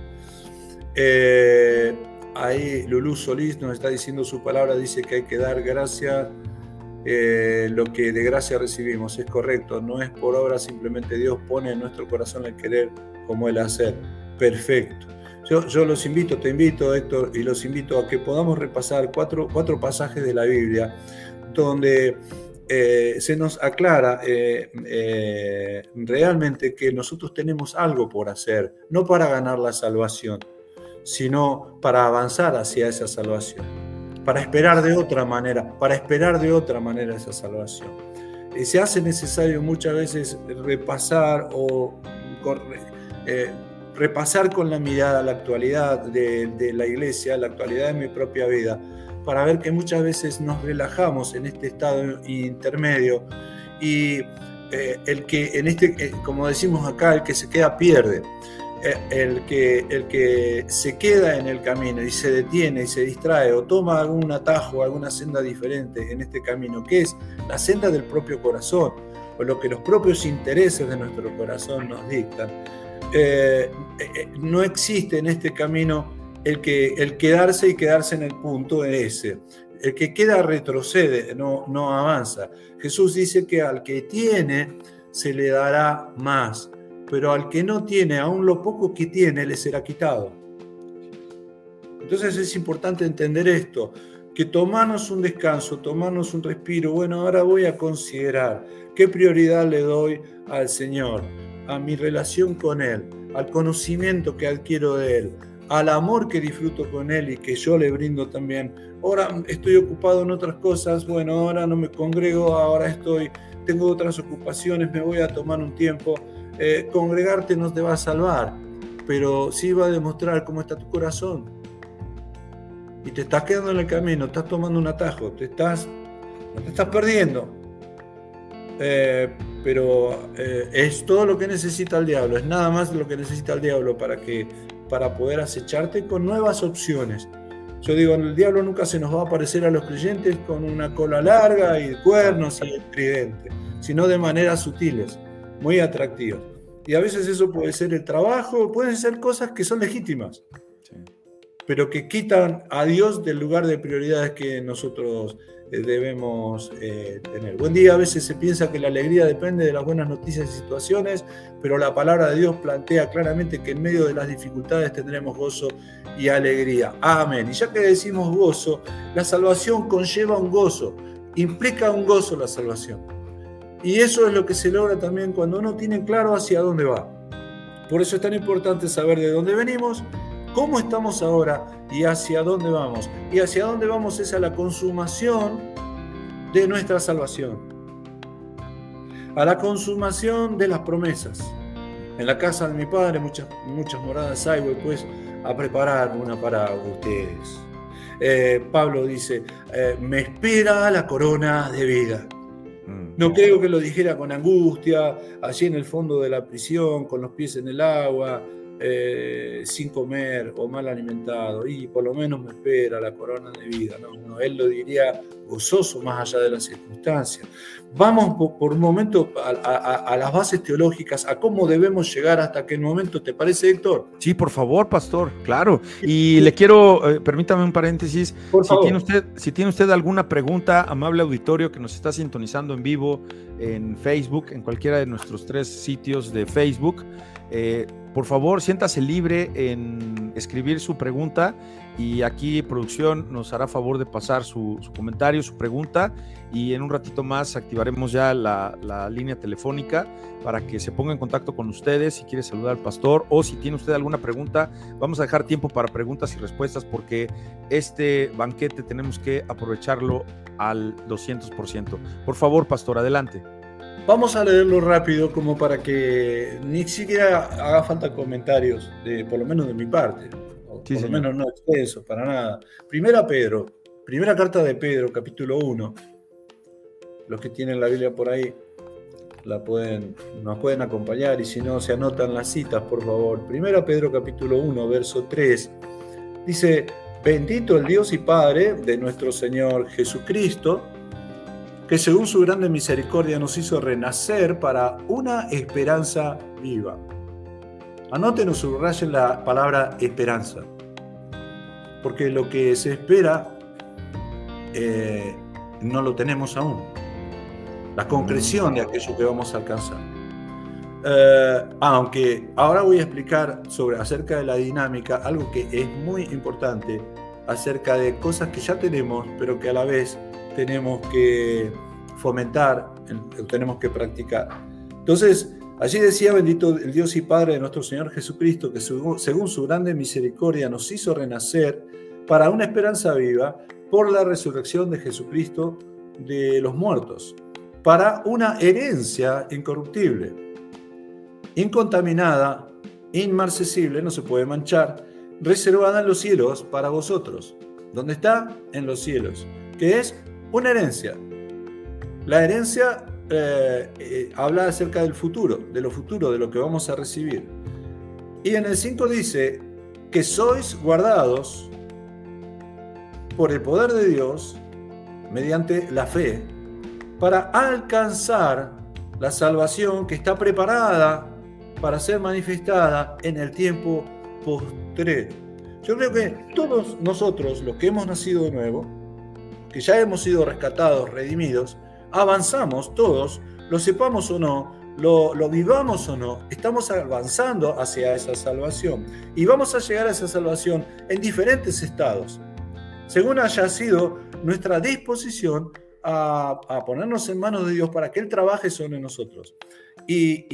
Eh, ahí Lulú Solís nos está diciendo su palabra, dice que hay que dar gracias eh, lo que de gracia recibimos. Es correcto, no es por obra, simplemente Dios pone en nuestro corazón el querer como el hacer. Perfecto. Yo, yo los invito, te invito Héctor, y los invito a que podamos repasar cuatro, cuatro pasajes de la Biblia donde eh, se nos aclara eh, realmente que nosotros tenemos algo por hacer, no para ganar la salvación, sino para avanzar hacia esa salvación para esperar de otra manera, para esperar de otra manera esa salvación. Se hace necesario muchas veces repasar o eh, repasar con la mirada la actualidad de, la iglesia, la actualidad de mi propia vida, para ver que muchas veces nos relajamos en este estado intermedio y eh, el que en este, eh, como decimos acá, el que se queda pierde. Eh, el que, el que se queda en el camino y se detiene y se distrae o toma algún atajo, alguna senda diferente en este camino, que es la senda del propio corazón o lo que los propios intereses de nuestro corazón nos dictan, eh, eh, no existe en este camino el, que, el quedarse y quedarse en el punto ese. El que queda retrocede, no, no avanza. Jesús dice que al que tiene se le dará más, pero al que no tiene, aún lo poco que tiene, le será quitado. Entonces es importante entender esto, que tomarnos un descanso, tomarnos un respiro, bueno, ahora voy a considerar qué prioridad le doy al Señor, a mi relación con Él, al conocimiento que adquiero de Él, al amor que disfruto con Él y que yo le brindo también. Ahora estoy ocupado en otras cosas, bueno, ahora no me congrego, ahora estoy, tengo otras ocupaciones, me voy a tomar un tiempo. Eh, congregarte no te va a salvar, pero sí va a demostrar cómo está tu corazón. Y te estás quedando en el camino, estás tomando un atajo, te estás, te estás perdiendo. Eh, pero eh, es todo lo que necesita el diablo, es nada más lo que necesita el diablo para que para poder acecharte con nuevas opciones. Yo digo, el diablo nunca se nos va a aparecer a los creyentes con una cola larga y cuernos y tridente, sino de maneras sutiles, muy atractivas. Y a veces eso puede ser el trabajo, pueden ser cosas que son legítimas, pero que quitan a Dios del lugar de prioridades que nosotros eh, debemos eh, tener. Buen día, a veces se piensa que la alegría depende de las buenas noticias y situaciones, pero la palabra de Dios plantea claramente que en medio de las dificultades tendremos gozo y alegría. Amén. Y ya que decimos gozo, la salvación conlleva un gozo, implica un gozo la salvación. Y eso es lo que se logra también cuando uno tiene claro hacia dónde va. Por eso es tan importante saber de dónde venimos cómo estamos ahora y hacia dónde vamos. Y hacia dónde vamos es a la consumación de nuestra salvación, a la consumación de las promesas. En la casa de mi padre muchas, muchas moradas hay, voy pues a preparar una para ustedes. Eh, Pablo dice, eh, me espera la corona de vida. No creo que lo dijera con angustia, allí en el fondo de la prisión, con los pies en el agua, eh, sin comer o mal alimentado, y por lo menos me espera la corona de vida. No, él lo diría gozoso más allá de las circunstancias. Vamos por, un momento a, las bases teológicas, a cómo debemos llegar hasta qué momento, ¿te parece, Héctor? Sí, por favor, pastor, claro. Y le quiero, eh, permítame un paréntesis, si tiene, usted, si tiene usted alguna pregunta, amable auditorio que nos está sintonizando en vivo en Facebook, en cualquiera de nuestros tres sitios de Facebook, eh, por favor, siéntase libre en escribir su pregunta y aquí producción nos hará favor de pasar su, comentario, su pregunta y en un ratito más activaremos ya la, línea telefónica para que se ponga en contacto con ustedes si quiere saludar al pastor o si tiene usted alguna pregunta. Vamos a dejar tiempo para preguntas y respuestas porque este banquete tenemos que aprovecharlo al 200%. Por favor, pastor, adelante. Vamos a leerlo rápido como para que ni siquiera haga falta comentarios, de, por lo menos de mi parte. por lo menos no exceso, para nada. Primera Pedro, primera carta de Pedro, capítulo 1. Los que tienen la Biblia por ahí la pueden, nos pueden acompañar y si no, se anotan las citas, por favor. Primera Pedro, capítulo 1, verso 3. Dice, bendito el Dios y Padre de nuestro Señor Jesucristo que según su grande misericordia nos hizo renacer para una esperanza viva. Anoten o subrayen la palabra esperanza, porque lo que se espera eh, no lo tenemos aún. La concreción de aquello que vamos a alcanzar. Eh, aunque ahora voy a explicar sobre, acerca de la dinámica algo que es muy importante acerca de cosas que ya tenemos, pero que a la vez tenemos que fomentar, tenemos que practicar. Entonces, allí decía, bendito el Dios y Padre de nuestro Señor Jesucristo, que según su grande misericordia nos hizo renacer para una esperanza viva por la resurrección de Jesucristo de los muertos, para una herencia incorruptible, incontaminada, inmarcesible, no se puede manchar, reservada en los cielos para vosotros. ¿Dónde está? En los cielos, que es una herencia. La herencia eh, eh, habla acerca del futuro, de lo futuro, de lo que vamos a recibir. Y en el 5 dice que sois guardados por el poder de Dios mediante la fe para alcanzar la salvación que está preparada para ser manifestada en el tiempo postrero. Yo creo que todos nosotros, los que hemos nacido de nuevo, que ya hemos sido rescatados, redimidos, avanzamos todos, lo sepamos o no, lo, lo, vivamos o no, estamos avanzando hacia esa salvación. Y vamos a llegar a esa salvación en diferentes estados, según haya sido nuestra disposición a, ponernos en manos de Dios para que Él trabaje sobre nosotros y,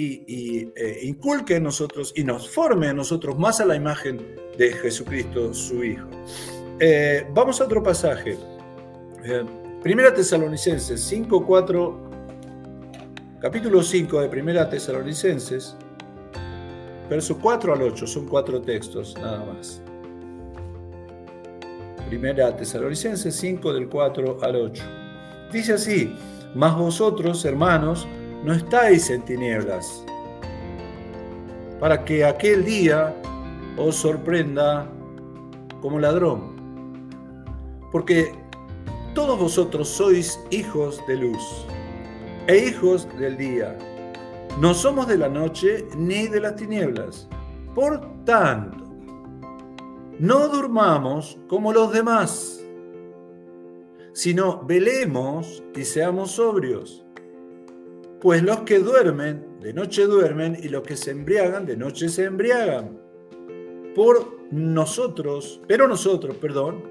eh, inculque en nosotros y nos forme a nosotros más a la imagen de Jesucristo, su Hijo. Eh, vamos a otro pasaje. Primera Tesalonicenses 5, 4, capítulo 5 de Primera Tesalonicenses, verso 4 al 8, son cuatro textos nada más. Primera Tesalonicenses 5 del 4 al 8. Dice así, mas vosotros, hermanos, no estáis en tinieblas, para que aquel día os sorprenda como ladrón. Porque todos vosotros sois hijos de luz e hijos del día. No somos de la noche ni de las tinieblas. Por tanto, no durmamos como los demás sino velemos y seamos sobrios. Pues los que duermen, de noche duermen, y los que se embriagan, de noche se embriagan. Por nosotros, pero nosotros, perdón,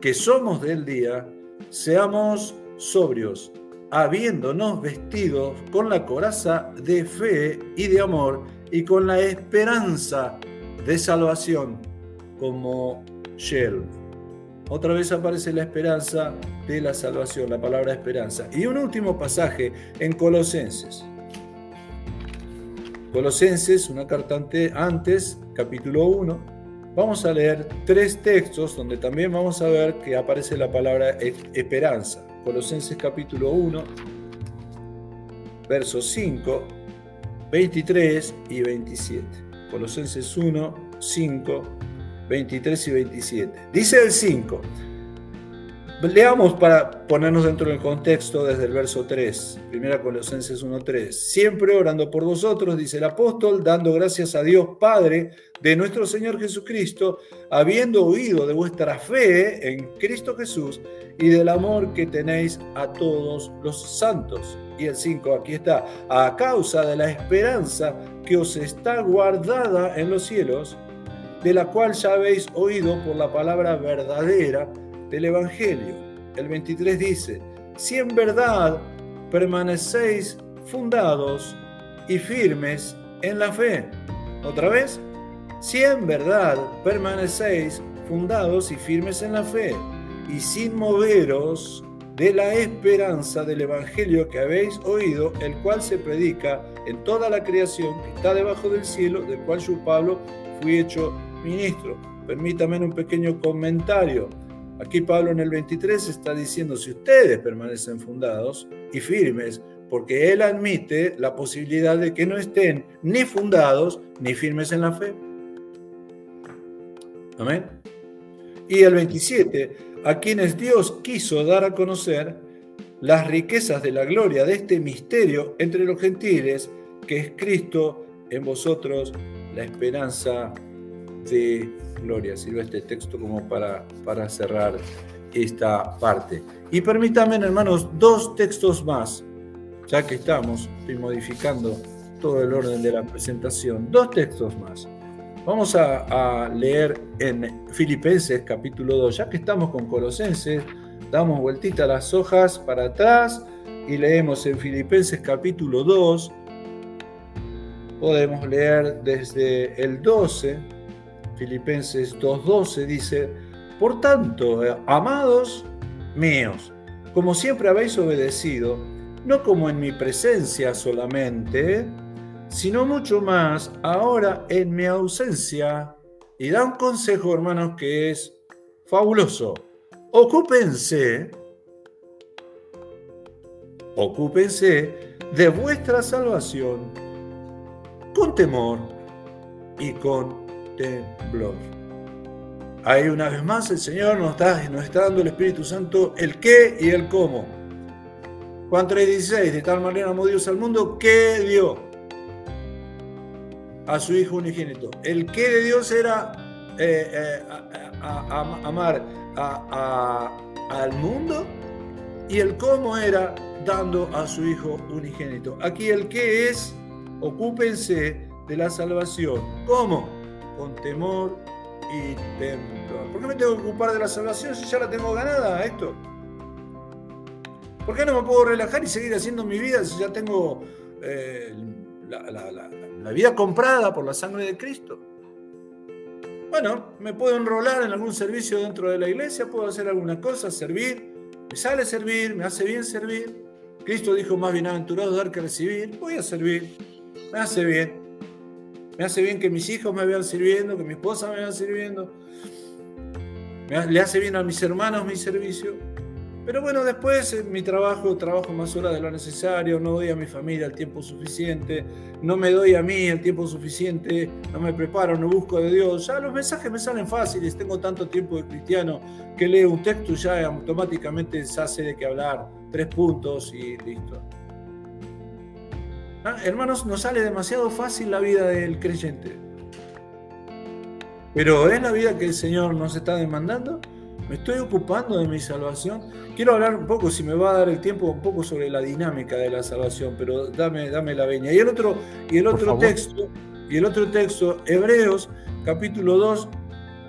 que somos del día, seamos sobrios, habiéndonos vestidos con la coraza de fe y de amor y con la esperanza de salvación como Shell. Otra vez aparece la esperanza de la salvación, la palabra esperanza. Y un último pasaje en Colosenses. Colosenses, una carta antes, capítulo 1. Vamos a leer tres textos donde también vamos a ver que aparece la palabra esperanza. Colosenses capítulo 1, versos 5, 23 y 27. Colosenses 1, 5, 23 y 27. Dice el 5. Leamos para ponernos dentro del contexto desde el verso 3, 1 Colosenses 1.3. Siempre orando por vosotros, dice el apóstol, dando gracias a Dios Padre de nuestro Señor Jesucristo, habiendo oído de vuestra fe en Cristo Jesús y del amor que tenéis a todos los santos. Y el 5, aquí está, a causa de la esperanza que os está guardada en los cielos de la cual ya habéis oído por la palabra verdadera del Evangelio. El 23 dice, si en verdad permanecéis fundados y firmes en la fe. Otra vez, si en verdad permanecéis fundados y firmes en la fe y sin moveros de la esperanza del Evangelio que habéis oído, el cual se predica en toda la creación que está debajo del cielo, del cual yo, Pablo, fui hecho ministro. Permítame un pequeño comentario. Aquí Pablo en el 23 está diciendo, si ustedes permanecen fundados y firmes, porque él admite la posibilidad de que no estén ni fundados ni firmes en la fe. Amén. Y el 27, a quienes Dios quiso dar a conocer las riquezas de la gloria de este misterio entre los gentiles, que es Cristo en vosotros, la esperanza de gloria. Sirve este texto como para, para cerrar esta parte. Y permítanme, hermanos, dos textos más, ya que estamos, estoy modificando todo el orden de la presentación, dos textos más. Vamos a, a leer en Filipenses capítulo 2, ya que estamos con Colosenses, damos vueltita las hojas para atrás y leemos en Filipenses capítulo 2, podemos leer desde el 12 Filipenses 2.12 dice, Por tanto, eh, amados míos, como siempre habéis obedecido, no como en mi presencia solamente, sino mucho más ahora en mi ausencia. Y da un consejo, hermanos, que es fabuloso. Ocúpense, ocúpense de vuestra salvación con temor y con temblor. Ahí una vez más el Señor nos está, nos está dando el Espíritu Santo el qué y el cómo. Juan 3:16, de tal manera amó Dios al mundo que dio a su Hijo unigénito. El qué de Dios era eh, eh, amar al mundo y el cómo era dando a su Hijo unigénito. Aquí el qué es, ocúpense de la salvación. ¿Cómo? Con temor y temblor. ¿Por qué me tengo que ocupar de la salvación si ya la tengo ganada esto? ¿Por qué no me puedo relajar y seguir haciendo mi vida si ya tengo eh, la, vida comprada por la sangre de Cristo? Bueno, me puedo enrolar en algún servicio dentro de la iglesia, puedo hacer alguna cosa, servir. Me sale servir, me hace bien servir. Cristo dijo más bienaventurado dar que recibir. Voy a servir. Me hace bien. Me hace bien que mis hijos me vean sirviendo, que mi esposa me vean sirviendo. le hace bien a mis hermanos mi servicio. Pero bueno, después en mi trabajo, trabajo más horas de lo necesario, no doy a mi familia el tiempo suficiente, no me doy a mí el tiempo suficiente, no me preparo, no busco de Dios. Ya los mensajes me salen fáciles, tengo tanto tiempo de cristiano que leo un texto y ya automáticamente se hace de qué hablar, tres puntos y listo. Ah, hermanos, nos sale demasiado fácil la vida del creyente. Pero ¿es la vida que el Señor nos está demandando? ¿Me estoy ocupando de mi salvación? Quiero hablar un poco, si me va a dar el tiempo, un poco sobre la dinámica de la salvación, pero dame, dame la veña. Y el otro, y el otro texto, y el otro texto, Hebreos, capítulo 2,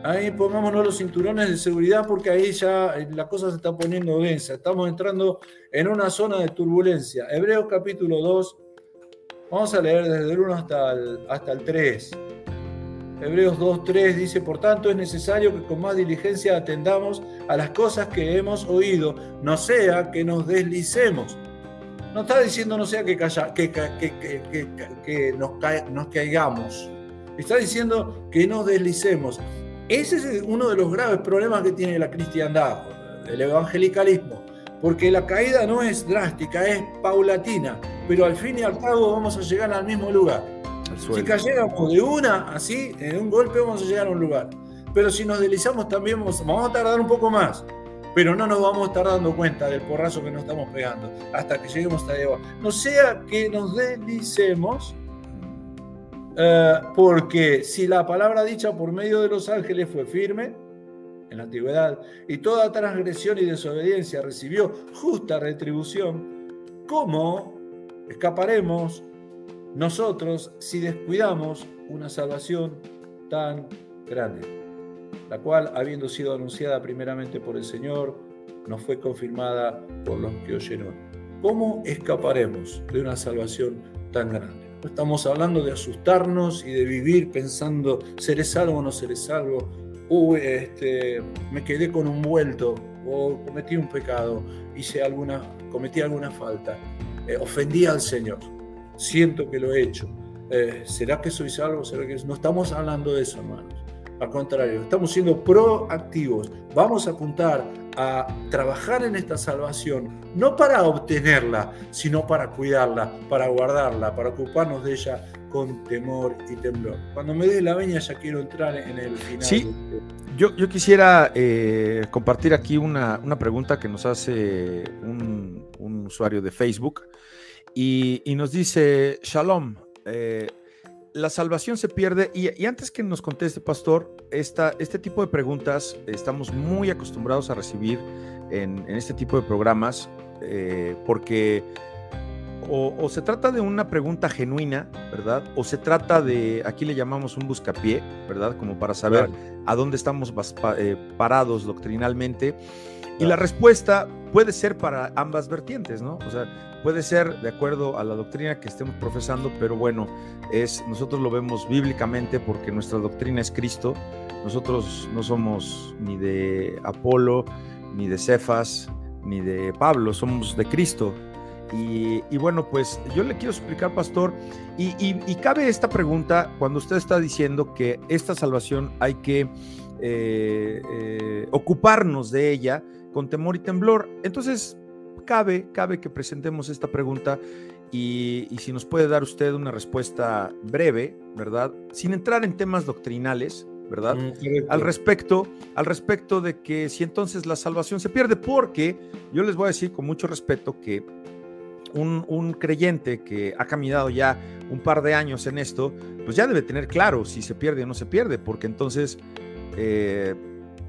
ahí pongámonos los cinturones de seguridad porque ahí ya la cosa se está poniendo densa. Estamos entrando en una zona de turbulencia. Hebreos capítulo 2, vamos a leer desde el 1 hasta hasta el 3. Hebreos 2.3 dice, por tanto es necesario que con más diligencia atendamos a las cosas que hemos oído, no sea que nos deslicemos. No está diciendo no sea que, que, nos, nos caigamos. Está diciendo que nos deslicemos. Ese es uno de los graves problemas que tiene la cristiandad, el evangelicalismo. Porque la caída no es drástica, es paulatina. Pero al fin y al cabo vamos a llegar al mismo lugar. Si cayéramos de una, así, en un golpe vamos a llegar a un lugar. Pero si nos deslizamos también vamos, a tardar un poco más. Pero no nos vamos a estar dando cuenta del porrazo que nos estamos pegando hasta que lleguemos hasta abajo. No sea que nos deslicemos, eh, porque si la palabra dicha por medio de los ángeles fue firme en la antigüedad y toda transgresión y desobediencia recibió justa retribución, ¿cómo escaparemos nosotros si descuidamos una salvación tan grande, la cual, habiendo sido anunciada primeramente por el Señor, nos fue confirmada por los que oyeron. ¿Cómo escaparemos de una salvación tan grande? No estamos hablando de asustarnos y de vivir pensando, ¿seré salvo o no seré salvo? Uy, este, me quedé con un vuelto o cometí un pecado, hice alguna, cometí alguna falta, eh, ofendí al Señor siento que lo he hecho. Eh, ¿Será que soy salvo? ¿Será que no estamos hablando de eso, hermanos? Al contrario, estamos siendo proactivos. Vamos a apuntar a trabajar en esta salvación, no para obtenerla, sino para cuidarla, para guardarla, para ocuparnos de ella con temor y temblor. Cuando me dé la veña ya quiero entrar en el final. Sí, yo, yo quisiera eh, compartir aquí una, una, pregunta que nos hace un, un usuario de Facebook. Y, nos dice, Shalom, eh, la salvación se pierde. Y, antes que nos conteste, pastor, esta, este tipo de preguntas estamos muy acostumbrados a recibir en, este tipo de programas, eh, porque o, se trata de una pregunta genuina, ¿verdad? O se trata de, aquí le llamamos un buscapié, ¿verdad? Como para saber a dónde estamos eh, parados doctrinalmente. Y la respuesta puede ser para ambas vertientes, ¿no? O sea, Puede ser de acuerdo a la doctrina que estemos profesando, pero bueno, es, nosotros lo vemos bíblicamente porque nuestra doctrina es Cristo. Nosotros no somos ni de Apolo, ni de Cefas, ni de Pablo, somos de Cristo. Y, bueno, pues yo le quiero explicar, pastor, y, cabe esta pregunta cuando usted está diciendo que esta salvación hay que eh, eh, ocuparnos de ella con temor y temblor. Entonces, cabe, cabe que presentemos esta pregunta y, si nos puede dar usted una respuesta breve, ¿verdad? Sin entrar en temas doctrinales, ¿verdad? Mm, al respecto, al respecto de que si entonces la salvación se pierde, porque yo les voy a decir con mucho respeto que un, un, creyente que ha caminado ya un par de años en esto, pues ya debe tener claro si se pierde o no se pierde, porque entonces eh,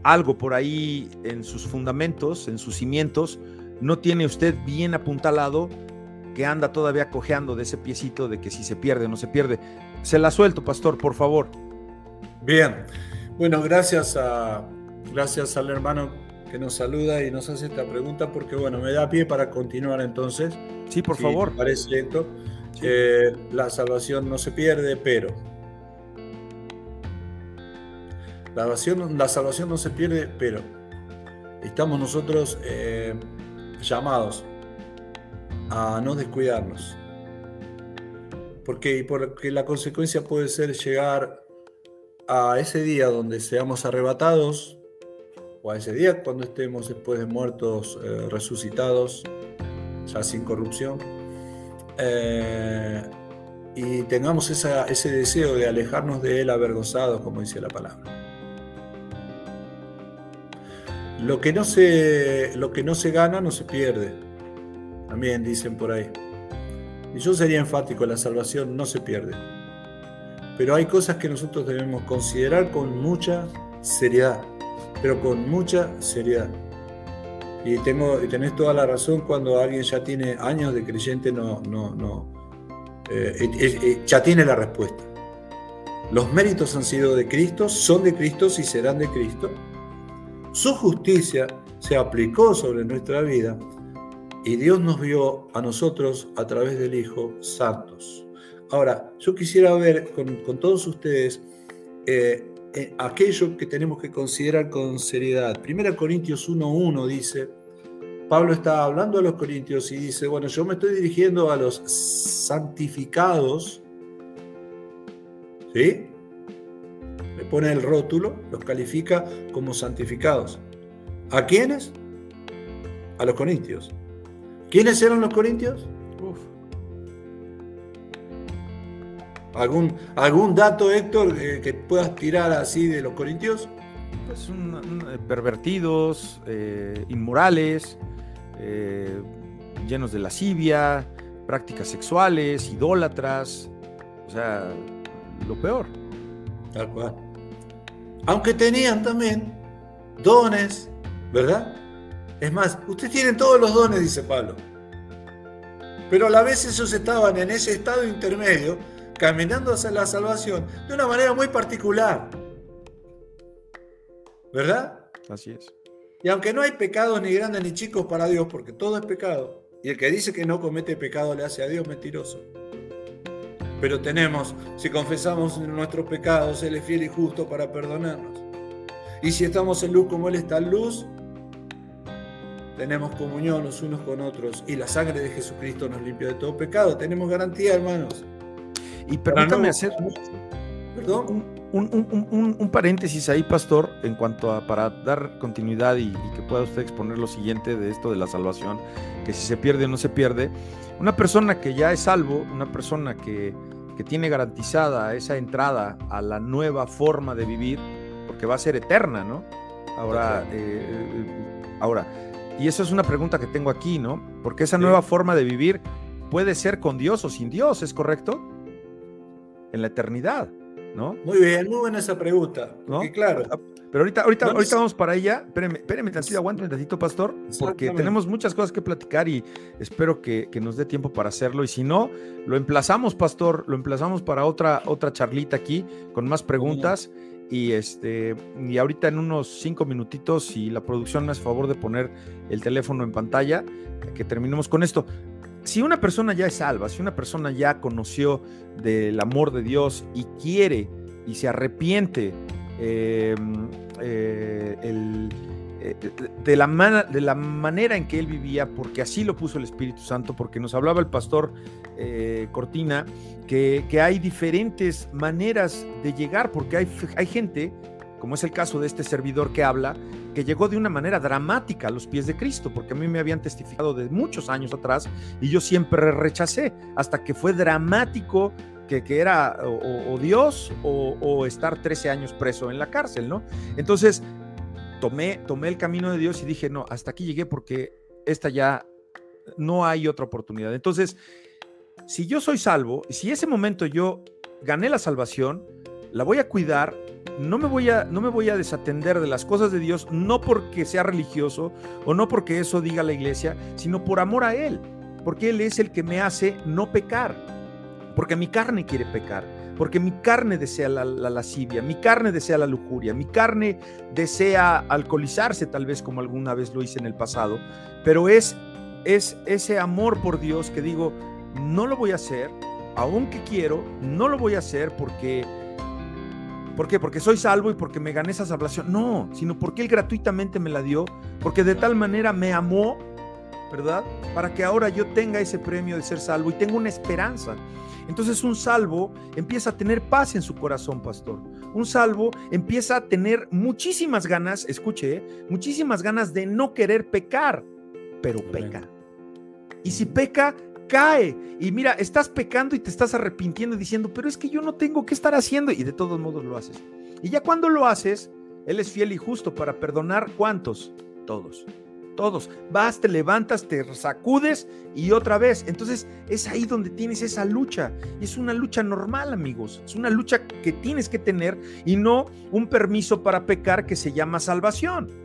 algo por ahí en sus fundamentos, en sus cimientos, no tiene usted bien apuntalado que anda todavía cojeando de ese piecito de que si se pierde o no se pierde. Se la suelto, pastor, por favor. Bien. Bueno, gracias a gracias al hermano que nos saluda y nos hace esta pregunta porque bueno, me da pie para continuar entonces. Sí, por favor. Parece lento. Eh, la salvación no se pierde, pero la salvación, no se pierde, pero estamos nosotros eh, llamados a no descuidarnos. Porque, porque la consecuencia puede ser llegar a ese día donde seamos arrebatados, o a ese día cuando estemos después de muertos eh, resucitados, ya sin corrupción, eh, y tengamos ese deseo de alejarnos de él avergonzados, como dice la palabra. Lo que no se, lo que no se gana no se pierde. También dicen por ahí. Y yo sería enfático, la salvación no se pierde. Pero hay cosas que nosotros debemos considerar con mucha seriedad. Pero con mucha seriedad. Y, tengo, tenés toda la razón cuando alguien ya tiene años de creyente, no, no, no, eh, ya tiene la respuesta. Los méritos han sido de Cristo, son de Cristo y serán de Cristo su justicia se aplicó sobre nuestra vida y Dios nos vio a nosotros a través del Hijo santos. Ahora, yo quisiera ver con, todos ustedes eh, eh, aquello que tenemos que considerar con seriedad. Primera Corintios 1.1 dice, Pablo está hablando a los corintios y dice, bueno, yo me estoy dirigiendo a los santificados, ¿sí? Pone el rótulo, los califica como santificados. ¿A quiénes? A los corintios. ¿Quiénes eran los corintios? ¿Algún, ¿Algún dato, Héctor, eh, que puedas tirar así de los corintios? Pues pervertidos, eh, inmorales, eh, llenos de lascivia, prácticas sexuales, idólatras, o sea, lo peor. Tal cual. Aunque tenían también dones, ¿verdad? Es más, ustedes tienen todos los dones, dice Pablo. Pero a la vez ellos estaban en ese estado intermedio, caminando hacia la salvación de una manera muy particular. ¿Verdad? Así es. Y aunque no hay pecados ni grandes ni chicos para Dios, porque todo es pecado, y el que dice que no comete pecado le hace a Dios mentiroso pero tenemos, si confesamos nuestros pecados, Él es fiel y justo para perdonarnos. Y si estamos en luz como Él está en luz, tenemos comunión los unos con otros y la sangre de Jesucristo nos limpia de todo pecado. Tenemos garantía, hermanos. Y permítame hacer ¿Perdón? Un, paréntesis ahí, pastor, en cuanto a para dar continuidad y, y, que pueda usted exponer lo siguiente de esto de la salvación, que si se pierde o no se pierde. Una persona que ya es salvo, una persona que que tiene garantizada esa entrada a la nueva forma de vivir, porque va a ser eterna, ¿no? Ahora, eh, eh, ahora, y eso es una pregunta que tengo aquí, ¿no? Porque esa nueva forma de vivir puede ser con Dios o sin Dios, ¿es correcto? En la eternidad, ¿no? Muy bien, muy buena esa pregunta. ¿no? claro. Pero ahorita, ahorita, ahorita vamos para allá. Espéreme, espéreme tantito, aguántame tantito, pastor, porque tenemos muchas cosas que platicar y espero que, nos dé tiempo para hacerlo. Y si no, lo emplazamos, pastor, lo emplazamos para otra, otra charlita aquí con más preguntas. Y este, y ahorita en unos cinco minutitos, si la producción me hace favor de poner el teléfono en pantalla, que terminemos con esto. Si una persona ya es salva, si una persona ya conoció del amor de Dios y quiere y se arrepiente Em, eh, eh, de, la de la manera en que él vivía, porque así lo puso el Espíritu Santo, porque nos hablaba el pastor eh, Cortina, que, hay diferentes maneras de llegar, porque hay, hay gente, como es el caso de este servidor que habla, que llegó de una manera dramática a los pies de Cristo, porque a mí me habían testificado de muchos años atrás y yo siempre rechacé, hasta que fue dramático que, era o, Dios o, estar 13 años preso en la cárcel, ¿no? Entonces, tomé, tomé el camino de Dios y dije, no, hasta aquí llegué porque esta ya no hay otra oportunidad. Entonces, si yo soy salvo, si ese momento yo gané la salvación, la voy a cuidar, no me voy a, no me voy a desatender de las cosas de Dios, no porque sea religioso o no porque eso diga la iglesia, sino por amor a Él, porque Él es el que me hace no pecar, porque mi carne quiere pecar, porque mi carne desea la, lascivia, mi carne desea la lujuria, mi carne desea alcoholizarse tal vez como alguna vez lo hice en el pasado, pero es, es ese amor por Dios que digo, no lo voy a hacer, aunque quiero, no lo voy a hacer porque ¿Por qué? Porque soy salvo y porque me gané esa salvación. No, sino porque Él gratuitamente me la dio, porque de tal manera me amó, ¿verdad? Para que ahora yo tenga ese premio de ser salvo y tenga una esperanza. Entonces un salvo empieza a tener paz en su corazón, pastor. Un salvo empieza a tener muchísimas ganas, escuche, ¿eh? muchísimas ganas de no querer pecar, pero peca. Y si peca, cae. Y mira, estás pecando y te estás arrepintiendo diciendo, pero es que yo no tengo que estar haciendo. Y de todos modos lo haces. Y ya cuando lo haces, Él es fiel y justo para perdonar cuántos? Todos. Todos. Vas, te levantas, te sacudes y otra vez. Entonces es ahí donde tienes esa lucha. Y es una lucha normal, amigos. Es una lucha que tienes que tener y no un permiso para pecar que se llama salvación.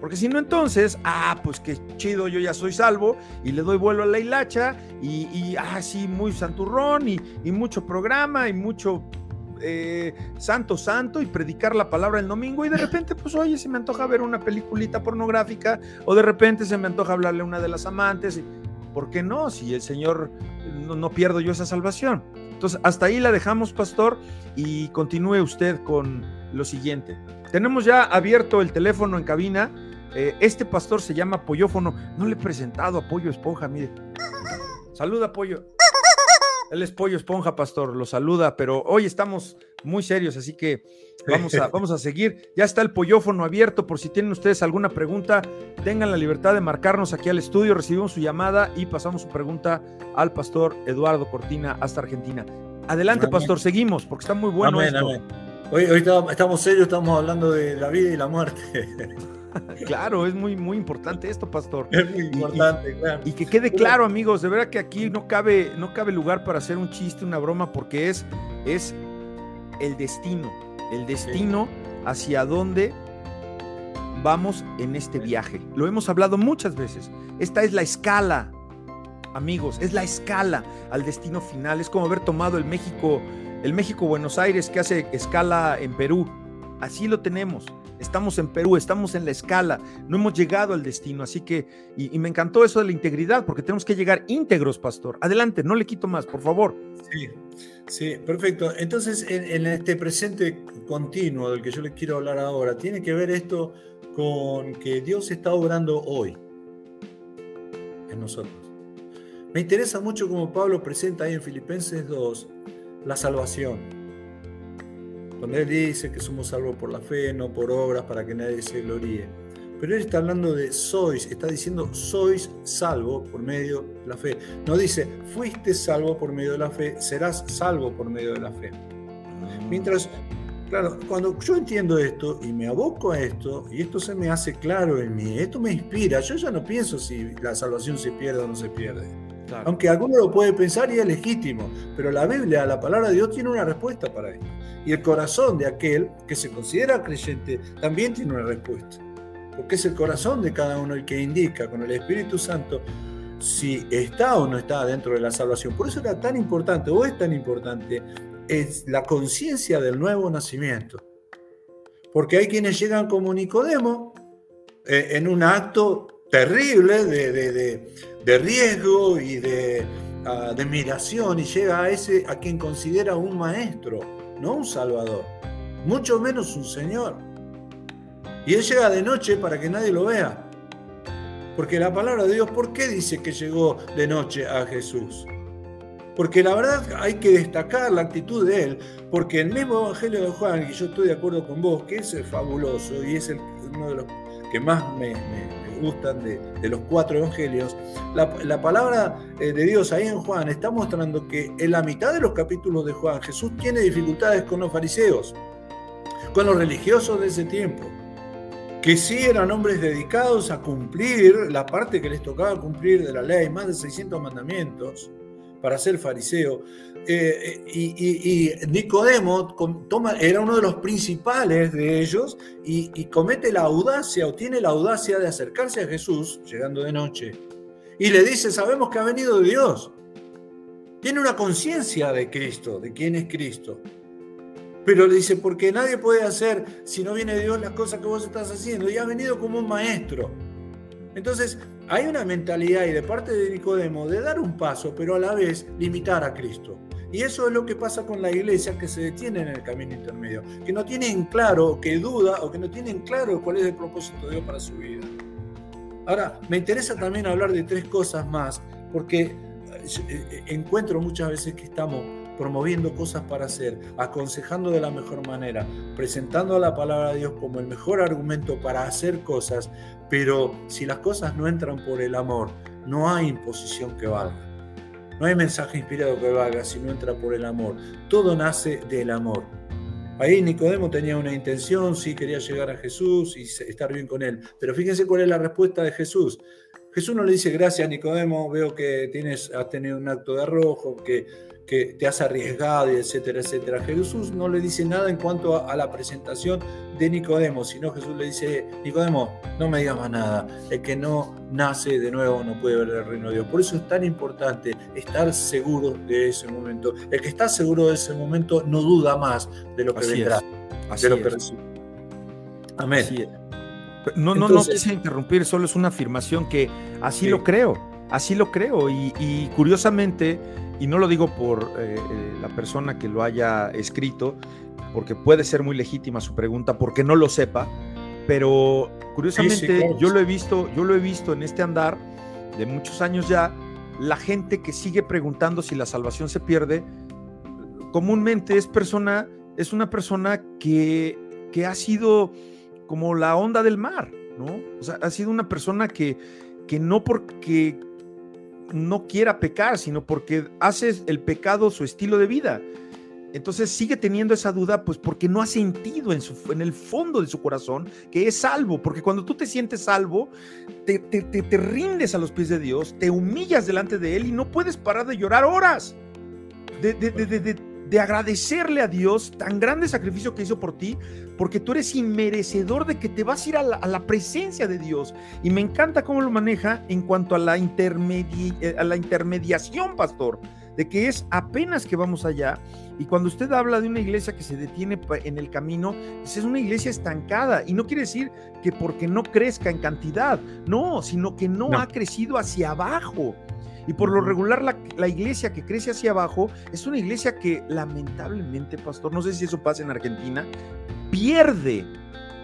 Porque si no, entonces, ah, pues qué chido, yo ya soy salvo y le doy vuelo a la hilacha y, y ah, sí, muy santurrón y, y mucho programa y mucho eh, santo, santo y predicar la palabra el domingo y de repente, pues oye, se me antoja ver una peliculita pornográfica o de repente se me antoja hablarle a una de las amantes. ¿Por qué no? Si el Señor no, pierdo yo esa salvación. Entonces, hasta ahí la dejamos, pastor, y continúe usted con lo siguiente. Tenemos ya abierto el teléfono en cabina eh, este pastor se llama Pollófono. No le he presentado a Pollo Esponja, mire. Saluda, Pollo. Él es Pollo Esponja, pastor, lo saluda, pero hoy estamos muy serios, así que vamos a, vamos a seguir. Ya está el Pollófono abierto, por si tienen ustedes alguna pregunta, tengan la libertad de marcarnos aquí al estudio, recibimos su llamada y pasamos su pregunta al pastor Eduardo Cortina hasta Argentina. Adelante, pastor, seguimos, porque está muy bueno. Hoy, hoy estamos serios, estamos hablando de la vida y la muerte. (laughs) (laughs) claro, es muy, muy importante esto, pastor. Es muy importante, y, claro. Y que quede claro, amigos, de verdad que aquí no cabe, no cabe lugar para hacer un chiste, una broma, porque es, es el destino, el destino hacia dónde vamos en este viaje. Lo hemos hablado muchas veces. Esta es la escala, amigos, es la escala al destino final. Es como haber tomado el México, el México Buenos Aires que hace escala en Perú. Así lo tenemos. Estamos en Perú, estamos en la escala, no hemos llegado al destino. Así que, y, me encantó eso de la integridad, porque tenemos que llegar íntegros, pastor. Adelante, no le quito más, por favor. Sí, sí, perfecto. Entonces, en, este presente continuo del que yo les quiero hablar ahora, tiene que ver esto con que Dios está obrando hoy en nosotros. Me interesa mucho como Pablo presenta ahí en Filipenses 2 la salvación donde él dice que somos salvos por la fe, no por obras, para que nadie se gloríe. Pero él está hablando de sois, está diciendo sois salvo por medio de la fe. No dice fuiste salvo por medio de la fe, serás salvo por medio de la fe. Mientras, claro, cuando yo entiendo esto y me aboco a esto, y esto se me hace claro en mí, esto me inspira, yo ya no pienso si la salvación se pierde o no se pierde. Aunque alguno lo puede pensar y es legítimo, pero la Biblia, la palabra de Dios, tiene una respuesta para esto. Y el corazón de aquel que se considera creyente también tiene una respuesta. Porque es el corazón de cada uno el que indica con el Espíritu Santo si está o no está dentro de la salvación. Por eso era tan importante, o es tan importante, es la conciencia del nuevo nacimiento. Porque hay quienes llegan como Nicodemo eh, en un acto terrible de, riesgo y de, uh, de y llega a ese a quien considera un maestro no un Salvador, mucho menos un Señor. Y Él llega de noche para que nadie lo vea. Porque la palabra de Dios, ¿por qué dice que llegó de noche a Jesús? Porque la verdad hay que destacar la actitud de Él, porque el mismo Evangelio de Juan, y yo estoy de acuerdo con vos, que es fabuloso y es uno de los que más me gustan de, los cuatro evangelios, la, palabra eh, de Dios ahí en Juan está mostrando que en la mitad de los capítulos de Juan Jesús tiene dificultades con los fariseos, con los religiosos de ese tiempo, que sí eran hombres dedicados a cumplir la parte que les tocaba cumplir de la ley, más de 600 mandamientos, para ser fariseo. Eh, y, Nicodemo era uno de los principales de ellos y, comete la audacia o tiene la audacia de acercarse a Jesús, llegando de noche, y le dice, sabemos que ha venido de Dios. Tiene una conciencia de Cristo, de quién es Cristo. Pero le dice, porque nadie puede hacer, si no viene Dios, las cosas que vos estás haciendo. Y ha venido como un maestro. Entonces, hay una mentalidad y de parte de Nicodemo de dar un paso, pero a la vez limitar a Cristo. Y eso es lo que pasa con la iglesia que se detiene en el camino intermedio, que no tienen claro, que duda o que no tienen claro cuál es el propósito de Dios para su vida. Ahora, me interesa también hablar de tres cosas más, porque eh, eh, encuentro muchas veces que estamos promoviendo cosas para hacer, aconsejando de la mejor manera, presentando a la palabra de Dios como el mejor argumento para hacer cosas, pero si las cosas no entran por el amor, no hay imposición que valga. No hay mensaje inspirado que valga si no entra por el amor. Todo nace del amor. Ahí Nicodemo tenía una intención, sí quería llegar a Jesús y estar bien con él. Pero fíjense cuál es la respuesta de Jesús. Jesús no le dice, gracias Nicodemo, veo que tienes, has tenido un acto de arrojo, que que te has arriesgado, etcétera, etcétera. Jesús no le dice nada en cuanto a, la presentación de Nicodemo, sino Jesús le dice, Nicodemo, no me digas más nada, el que no nace de nuevo no puede ver el reino de Dios. Por eso es tan importante estar seguro de ese momento. El que está seguro de ese momento no duda más de lo que vendrá, de lo que recibe. Amén. No, no, no quise interrumpir, solo es una afirmación que así lo creo, así lo creo. y curiosamente, y no lo digo por eh, eh, la persona que lo haya escrito, porque puede ser muy legítima su pregunta, porque no lo sepa, pero curiosamente yo lo he visto, yo lo he visto en este andar de muchos años ya, la gente que sigue preguntando si la salvación se pierde, comúnmente es persona, es una persona que, que ha sido como la onda del mar, ¿no? O sea, ha sido una persona que, que no porque no quiera pecar, sino porque hace el pecado su estilo de vida. Entonces sigue teniendo esa duda, pues porque no ha sentido en, su, el fondo de su corazón que es salvo, porque cuando tú te sientes salvo, te, rindes a los pies de Dios, te humillas delante de Él y no puedes parar de llorar horas, de agradecerle a Dios tan grande sacrificio que hizo por ti, porque tú eres inmerecedor de que te vas a ir a la, presencia de Dios. Y me encanta cómo lo maneja en cuanto a la, eh, a la intermediación, pastor, de que es apenas que vamos allá. Y cuando usted habla de una iglesia que se detiene en el camino, pues es una iglesia estancada. Y no quiere decir que porque no crezca en cantidad, no, sino que no. ha crecido hacia abajo. Y por lo regular la, iglesia que crece hacia abajo es una iglesia que lamentablemente, pastor, no sé si eso pasa en Argentina, pierde,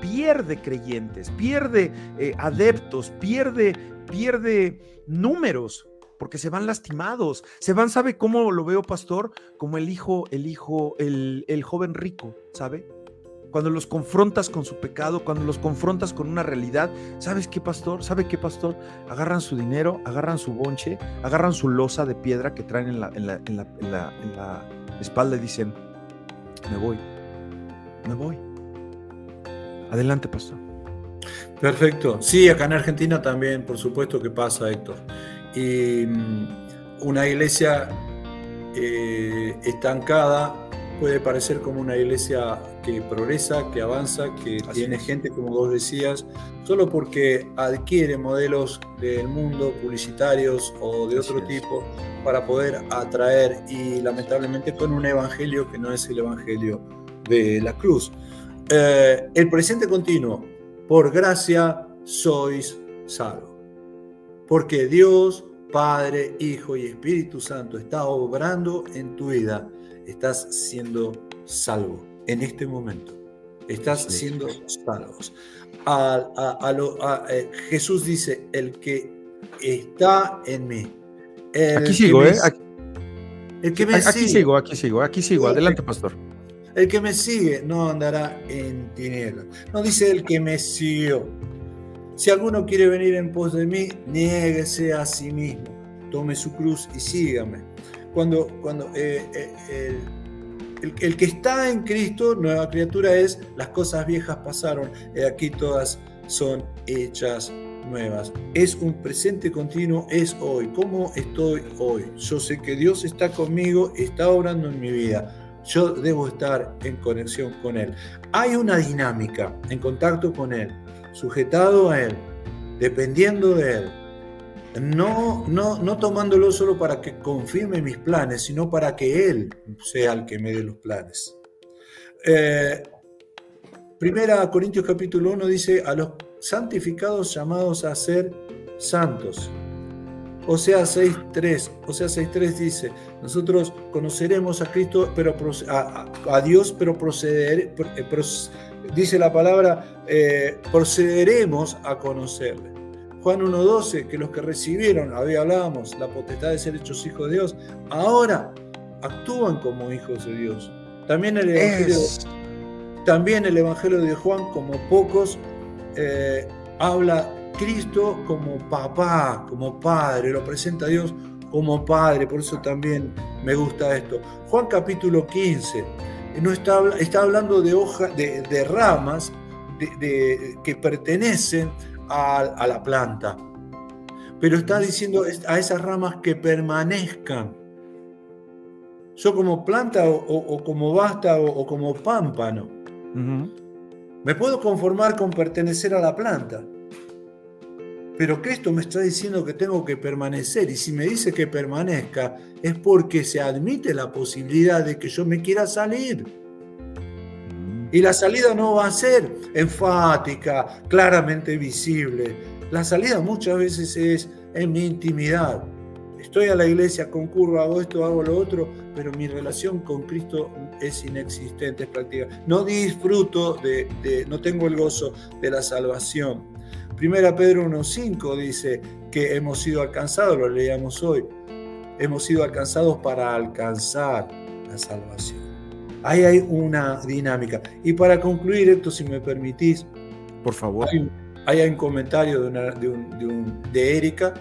pierde creyentes, pierde eh, adeptos, pierde, pierde números porque se van lastimados, se van, ¿sabe cómo lo veo, pastor? Como el hijo, el hijo, el, el joven rico, ¿sabe? Cuando los confrontas con su pecado, cuando los confrontas con una realidad, ¿sabes qué, pastor? ¿Sabe qué, pastor? Agarran su dinero, agarran su bonche, agarran su losa de piedra que traen en la, espalda y dicen, me voy, me voy. Adelante, pastor. Perfecto. Sí, acá en Argentina también, por supuesto que pasa, Héctor. Y mm, una iglesia eh, estancada puede parecer como una iglesia que progresa, que avanza, que tiene gente, como vos decías, solo porque adquiere modelos del mundo publicitarios o de otro tipo para poder atraer y lamentablemente con un evangelio que no es el evangelio de la cruz. Eh, el presente continuo, por gracia sois salvos. Porque Dios, Padre, Hijo y Espíritu Santo está obrando en tu vida estás siendo salvo en este momento. Estás siendo salvo. A, eh, Jesús dice, el que está en mí. aquí sigo, ¿eh? Aquí, el que me aquí sigo, aquí sigo, aquí sigo. Adelante, pastor. El que me sigue no andará en tinieblas. No dice el que me siguió. Si alguno quiere venir en pos de mí, niéguese a sí mismo. Tome su cruz y sígame cuando, cuando eh, eh, el, que está en Cristo, nueva criatura es, las cosas viejas pasaron, y aquí todas son hechas nuevas. Es un presente continuo, es hoy. ¿Cómo estoy hoy? Yo sé que Dios está conmigo, está obrando en mi vida. Yo debo estar en conexión con Él. Hay una dinámica en contacto con Él, sujetado a Él, dependiendo de Él. No, no, no tomándolo solo para que confirme mis planes, sino para que Él sea el que me dé los planes. Eh, primera Corintios capítulo 1 dice, a los santificados llamados a ser santos. O sea 6.3, o sea 6.3 dice, nosotros conoceremos a Cristo, pero a, Dios, pero proceder, eh, dice la palabra, eh, procederemos a conocerle. Juan 1.12, que los que recibieron, había hablábamos, la potestad de ser hechos hijos de Dios, ahora actúan como hijos de Dios. También el Evangelio, también el evangelio de Juan, como pocos, eh, habla Cristo como papá, como padre, lo presenta a Dios como padre, por eso también me gusta esto. Juan capítulo 15, no está, está hablando de, hoja, de, ramas de, que pertenecen a, la planta, pero está diciendo a esas ramas que permanezcan. Yo como planta o, como basta o, como pámpano. Me puedo conformar con pertenecer a la planta, pero Cristo me está diciendo que tengo que permanecer y si me dice que permanezca es porque se admite la posibilidad de que yo me quiera salir. Y la salida no va a ser enfática, claramente visible. La salida muchas veces es en mi intimidad. Estoy a la iglesia, concurro, hago esto, hago lo otro, pero mi relación con Cristo es inexistente, es práctica. No disfruto de, de no tengo el gozo de la salvación. Primera Pedro 1.5 dice que hemos sido alcanzados, lo leíamos hoy, hemos sido alcanzados para alcanzar la salvación. Ahí hay una dinámica. Y para concluir esto, si me permitís, por favor. Hay, un comentario de, de, Erika.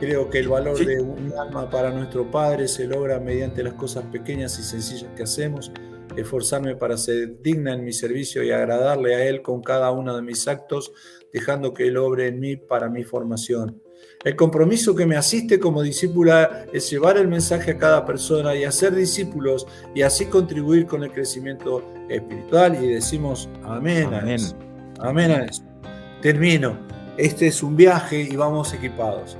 Creo que el valor de un alma para nuestro Padre se logra mediante las cosas pequeñas y sencillas que hacemos esforzarme para ser digna en mi servicio y agradarle a Él con cada uno de mis actos, dejando que Él obre en mí para mi formación. El compromiso que me asiste como discípula es llevar el mensaje a cada persona y hacer discípulos y así contribuir con el crecimiento espiritual. Y decimos amén. Amén. Amén a eso. Termino. Este es un viaje y vamos equipados.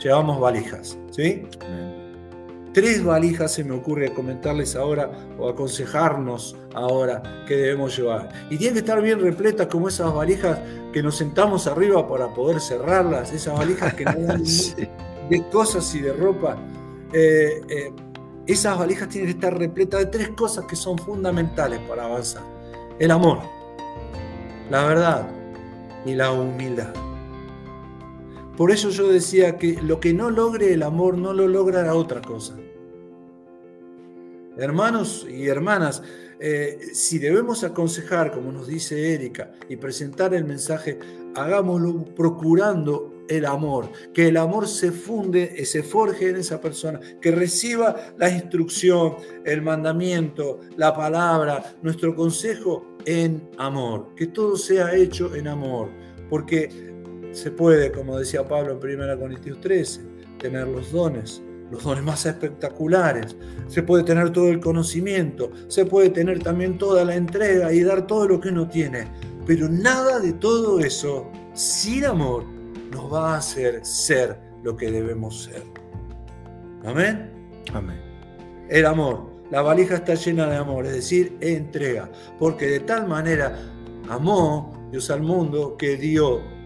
Llevamos valijas. ¿Sí? Amén. Tres valijas se me ocurre comentarles ahora o aconsejarnos ahora que debemos llevar. Y tienen que estar bien repletas como esas valijas que nos sentamos arriba para poder cerrarlas, esas valijas que nos dan (laughs) de cosas y de ropa. Eh, eh, esas valijas tienen que estar repletas de tres cosas que son fundamentales para avanzar. El amor, la verdad y la humildad. Por eso yo decía que lo que no logre el amor no lo logra la otra cosa. Hermanos y hermanas, eh, si debemos aconsejar, como nos dice Erika, y presentar el mensaje, hagámoslo procurando el amor, que el amor se funde, se forje en esa persona, que reciba la instrucción, el mandamiento, la palabra, nuestro consejo en amor, que todo sea hecho en amor, porque se puede, como decía Pablo en 1 Corintios 13, tener los dones, los dones más espectaculares. Se puede tener todo el conocimiento, se puede tener también toda la entrega y dar todo lo que uno tiene. Pero nada de todo eso, sin amor, nos va a hacer ser lo que debemos ser. Amén. Amén. El amor. La valija está llena de amor, es decir, entrega. Porque de tal manera amó Dios al mundo que dio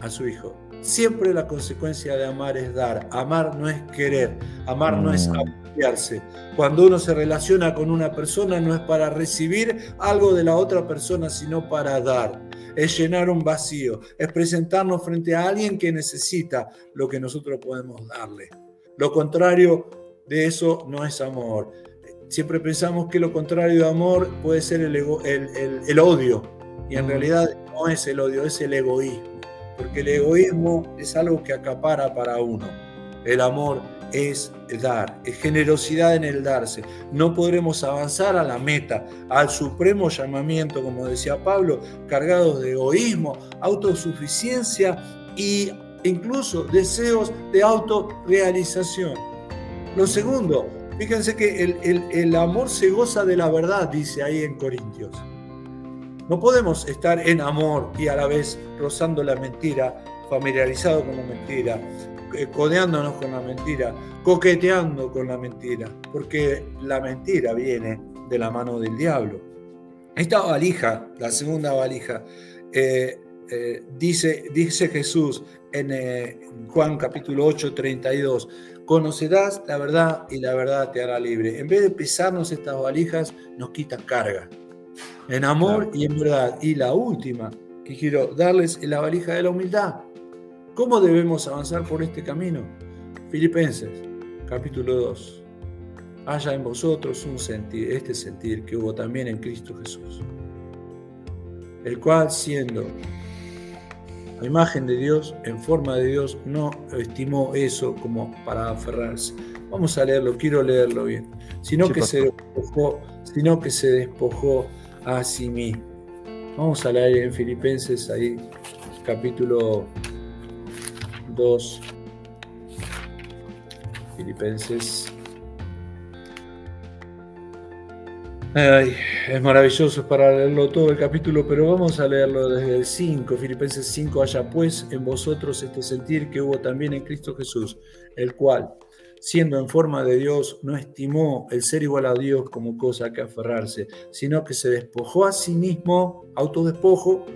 a su Hijo Siempre la consecuencia de amar es dar. Amar no es querer. Amar no es mm. apropiarse. Cuando uno se relaciona con una persona no es para recibir algo de la otra persona, sino para dar. Es llenar un vacío. Es presentarnos frente a alguien que necesita lo que nosotros podemos darle. Lo contrario de eso no es amor. Siempre pensamos que lo contrario de amor puede ser el, el odio. Y en mm. realidad no es el odio, es el egoísmo porque el egoísmo es algo que acapara para uno. El amor es dar, es generosidad en el darse. No podremos avanzar a la meta, al supremo llamamiento, como decía Pablo, cargados de egoísmo, autosuficiencia e incluso deseos de autorrealización. Lo segundo, fíjense que el, el amor se goza de la verdad, dice ahí en Corintios. No podemos estar en amor y a la vez rozando la mentira, familiarizado con la mentira, eh, codeándonos con la mentira, coqueteando con la mentira, porque la mentira viene de la mano del diablo. Esta valija, la segunda valija, eh, eh, dice, dice Jesús en Juan capítulo 8, 32, conocerás la verdad y la verdad te hará libre. En vez de pesarnos estas valijas, nos quita carga. En amor y en verdad. Y la última que quiero darles es la valija de la humildad. ¿Cómo debemos avanzar por este camino? Filipenses, capítulo 2. Haya en vosotros un sentir, este sentir que hubo también en Cristo Jesús, el cual siendo la imagen de Dios, en forma de Dios, no estimó eso como para aferrarse. Vamos a leerlo, quiero leerlo bien. Sino, que, se despojó, sino que se despojó a sí mismo. Vamos a leer en Filipenses ahí, capítulo 2, Filipenses. es maravilloso para leerlo todo el capítulo, pero vamos a leerlo desde el 5, Filipenses 5, haya pues en vosotros este sentir que hubo también en Cristo Jesús, el cual, siendo en forma de Dios, no estimó el ser igual a Dios como cosa que aferrarse, sino que se despojó a sí mismo, autodespojo,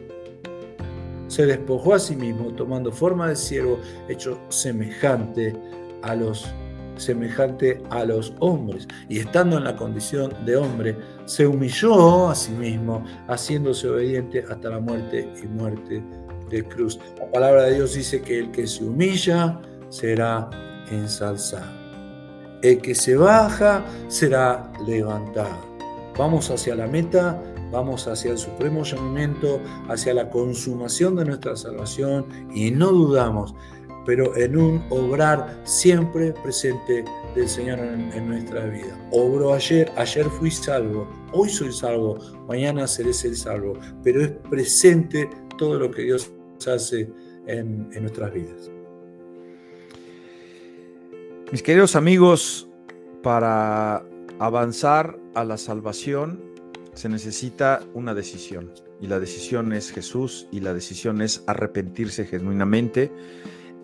se despojó a sí mismo, tomando forma de siervo, hecho semejante a los semejante a los hombres, y estando en la condición de hombre, se humilló a sí mismo, haciéndose obediente hasta la muerte y muerte de cruz. La palabra de Dios dice que el que se humilla será ensalzado. El que se baja será levantado. Vamos hacia la meta vamos hacia el supremo llamamiento, hacia la consumación de nuestra salvación y no dudamos, pero en un obrar siempre presente del Señor en, nuestra vida. Obro ayer, ayer fui salvo, hoy soy salvo, mañana seré el salvo, pero es presente todo lo que Dios hace en nuestras vidas. Mis queridos amigos, para avanzar a la salvación se necesita una decisión y la decisión es Jesús y la decisión es arrepentirse genuinamente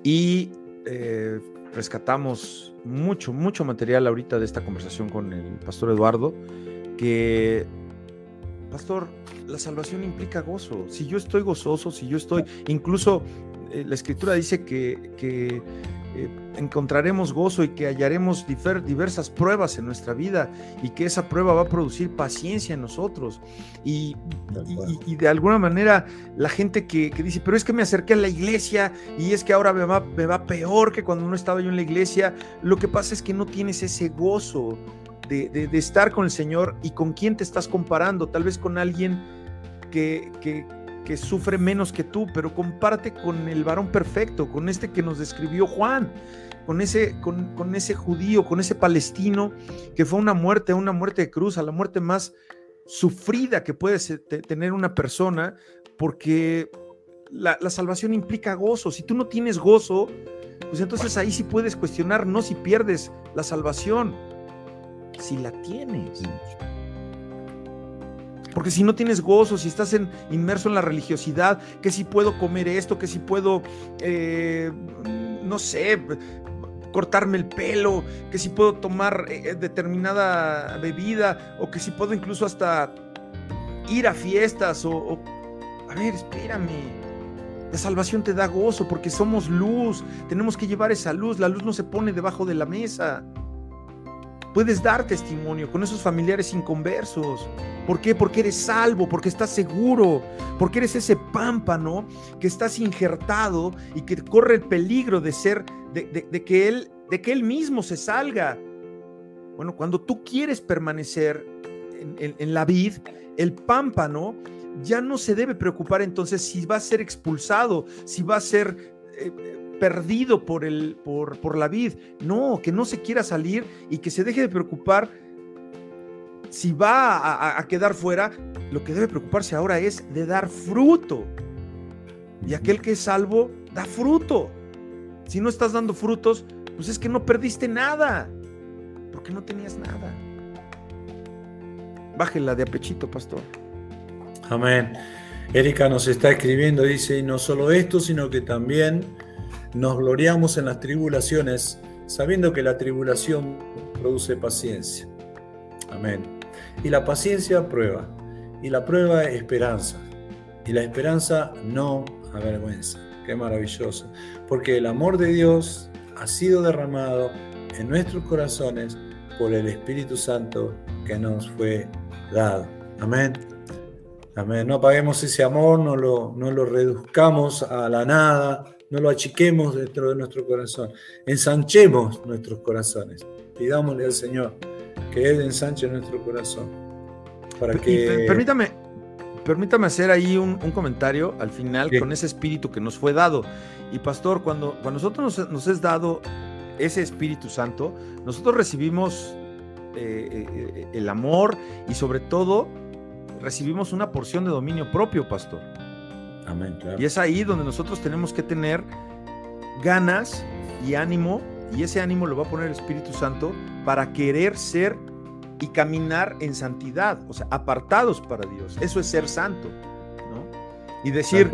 y eh, rescatamos mucho, mucho material ahorita de esta conversación con el pastor Eduardo que, pastor, la salvación implica gozo. Si yo estoy gozoso, si yo estoy, incluso eh, la escritura dice que, que eh, encontraremos gozo y que hallaremos diversas pruebas en nuestra vida y que esa prueba va a producir paciencia en nosotros. Y, de alguna manera la gente que, dice, pero es que me acerqué a la iglesia y es que ahora me va, me va peor que cuando no estaba yo en la iglesia, lo que pasa es que no tienes ese gozo de, de estar con el Señor y con quién te estás comparando, tal vez con alguien que, que que sufre menos que tú, pero comparte con el varón perfecto, con este que nos describió Juan, con ese, con, ese judío, con ese palestino, que fue una muerte, una muerte de cruz, a la muerte más sufrida que puede tener una persona, porque la, la, salvación implica gozo. Si tú no tienes gozo, pues entonces ahí sí puedes cuestionar, no si pierdes la salvación, si la tienes. Porque si no tienes gozo, si estás en, inmerso en la religiosidad, que si puedo comer esto, que si puedo, eh, no sé, cortarme el pelo, que si puedo tomar eh, determinada bebida, o que si puedo incluso hasta ir a fiestas, o, o, a ver, espérame. La salvación te da gozo porque somos luz, tenemos que llevar esa luz, la luz no se pone debajo de la mesa. Puedes dar testimonio con esos familiares inconversos. ¿Por qué? Porque eres salvo, porque estás seguro, porque eres ese pámpano que estás injertado y que corre el peligro de ser, de, que, él, de que él mismo se salga. Bueno, cuando tú quieres permanecer en, la vid, el pámpano ya no se debe preocupar entonces si va a ser expulsado, si va a ser... Eh, perdido por, el, por, por la vid. No, que no se quiera salir y que se deje de preocupar si va a, quedar fuera. Lo que debe preocuparse ahora es de dar fruto. Y aquel que es salvo da fruto. Si no estás dando frutos, pues es que no perdiste nada. Porque no tenías nada. Bájela de apechito, pastor. Amén. Erika nos está escribiendo, dice, y no solo esto, sino que también nos gloriamos en las tribulaciones, sabiendo que la tribulación produce paciencia. Amén. Y la paciencia prueba, y la prueba esperanza, y la esperanza no avergüenza. Qué maravilloso. Porque el amor de Dios ha sido derramado en nuestros corazones por el Espíritu Santo que nos fue dado. Amén. Amén. No apaguemos ese amor, no lo, no lo reduzcamos a la nada, no lo achiquemos dentro de nuestro corazón. Ensanchemos nuestros corazones. Pidámosle al Señor que Él ensanche nuestro corazón. Para que... permítame, permítame hacer ahí un, comentario al final con ese espíritu que nos fue dado. Y pastor, cuando, cuando nosotros nos, nos es dado ese Espíritu Santo, nosotros recibimos eh, eh, el amor y sobre todo recibimos una porción de dominio propio, pastor. Amén, Y es ahí donde nosotros tenemos que tener ganas y ánimo, y ese ánimo lo va a poner el Espíritu Santo para querer ser y caminar en santidad, o sea, apartados para Dios. Eso es ser santo, ¿no? Y decir,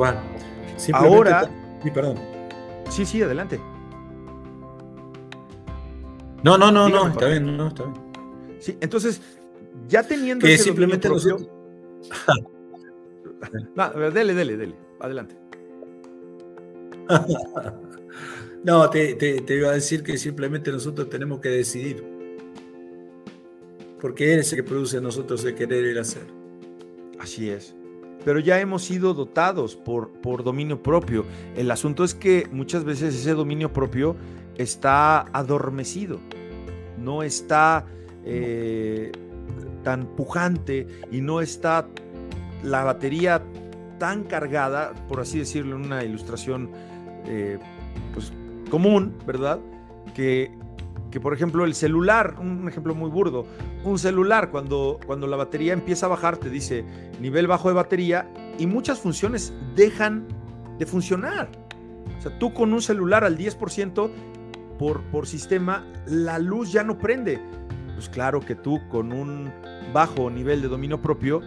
ahora... Sí, perdón. Sí, sí, adelante. No, no, no, no, está bien, no, está bien. Sí, entonces, ya teniendo que simplemente nosotros... (laughs) dele, dele, dele, adelante. (laughs) no, te, te, iba a decir que simplemente nosotros tenemos que decidir. Porque Él es el que produce en nosotros el querer y el hacer. Así es. Pero ya hemos sido dotados por, por dominio propio. El asunto es que muchas veces ese dominio propio está adormecido, no está eh, tan pujante y no está la batería tan cargada, por así decirlo, una ilustración eh, pues, común, ¿verdad? Que, que, por ejemplo, el celular, un ejemplo muy burdo, un celular, cuando, cuando la batería empieza a bajar, te dice nivel bajo de batería y muchas funciones dejan de funcionar. O sea, tú con un celular al 10% por, por sistema, la luz ya no prende. Pues claro que tú con un bajo nivel de dominio propio,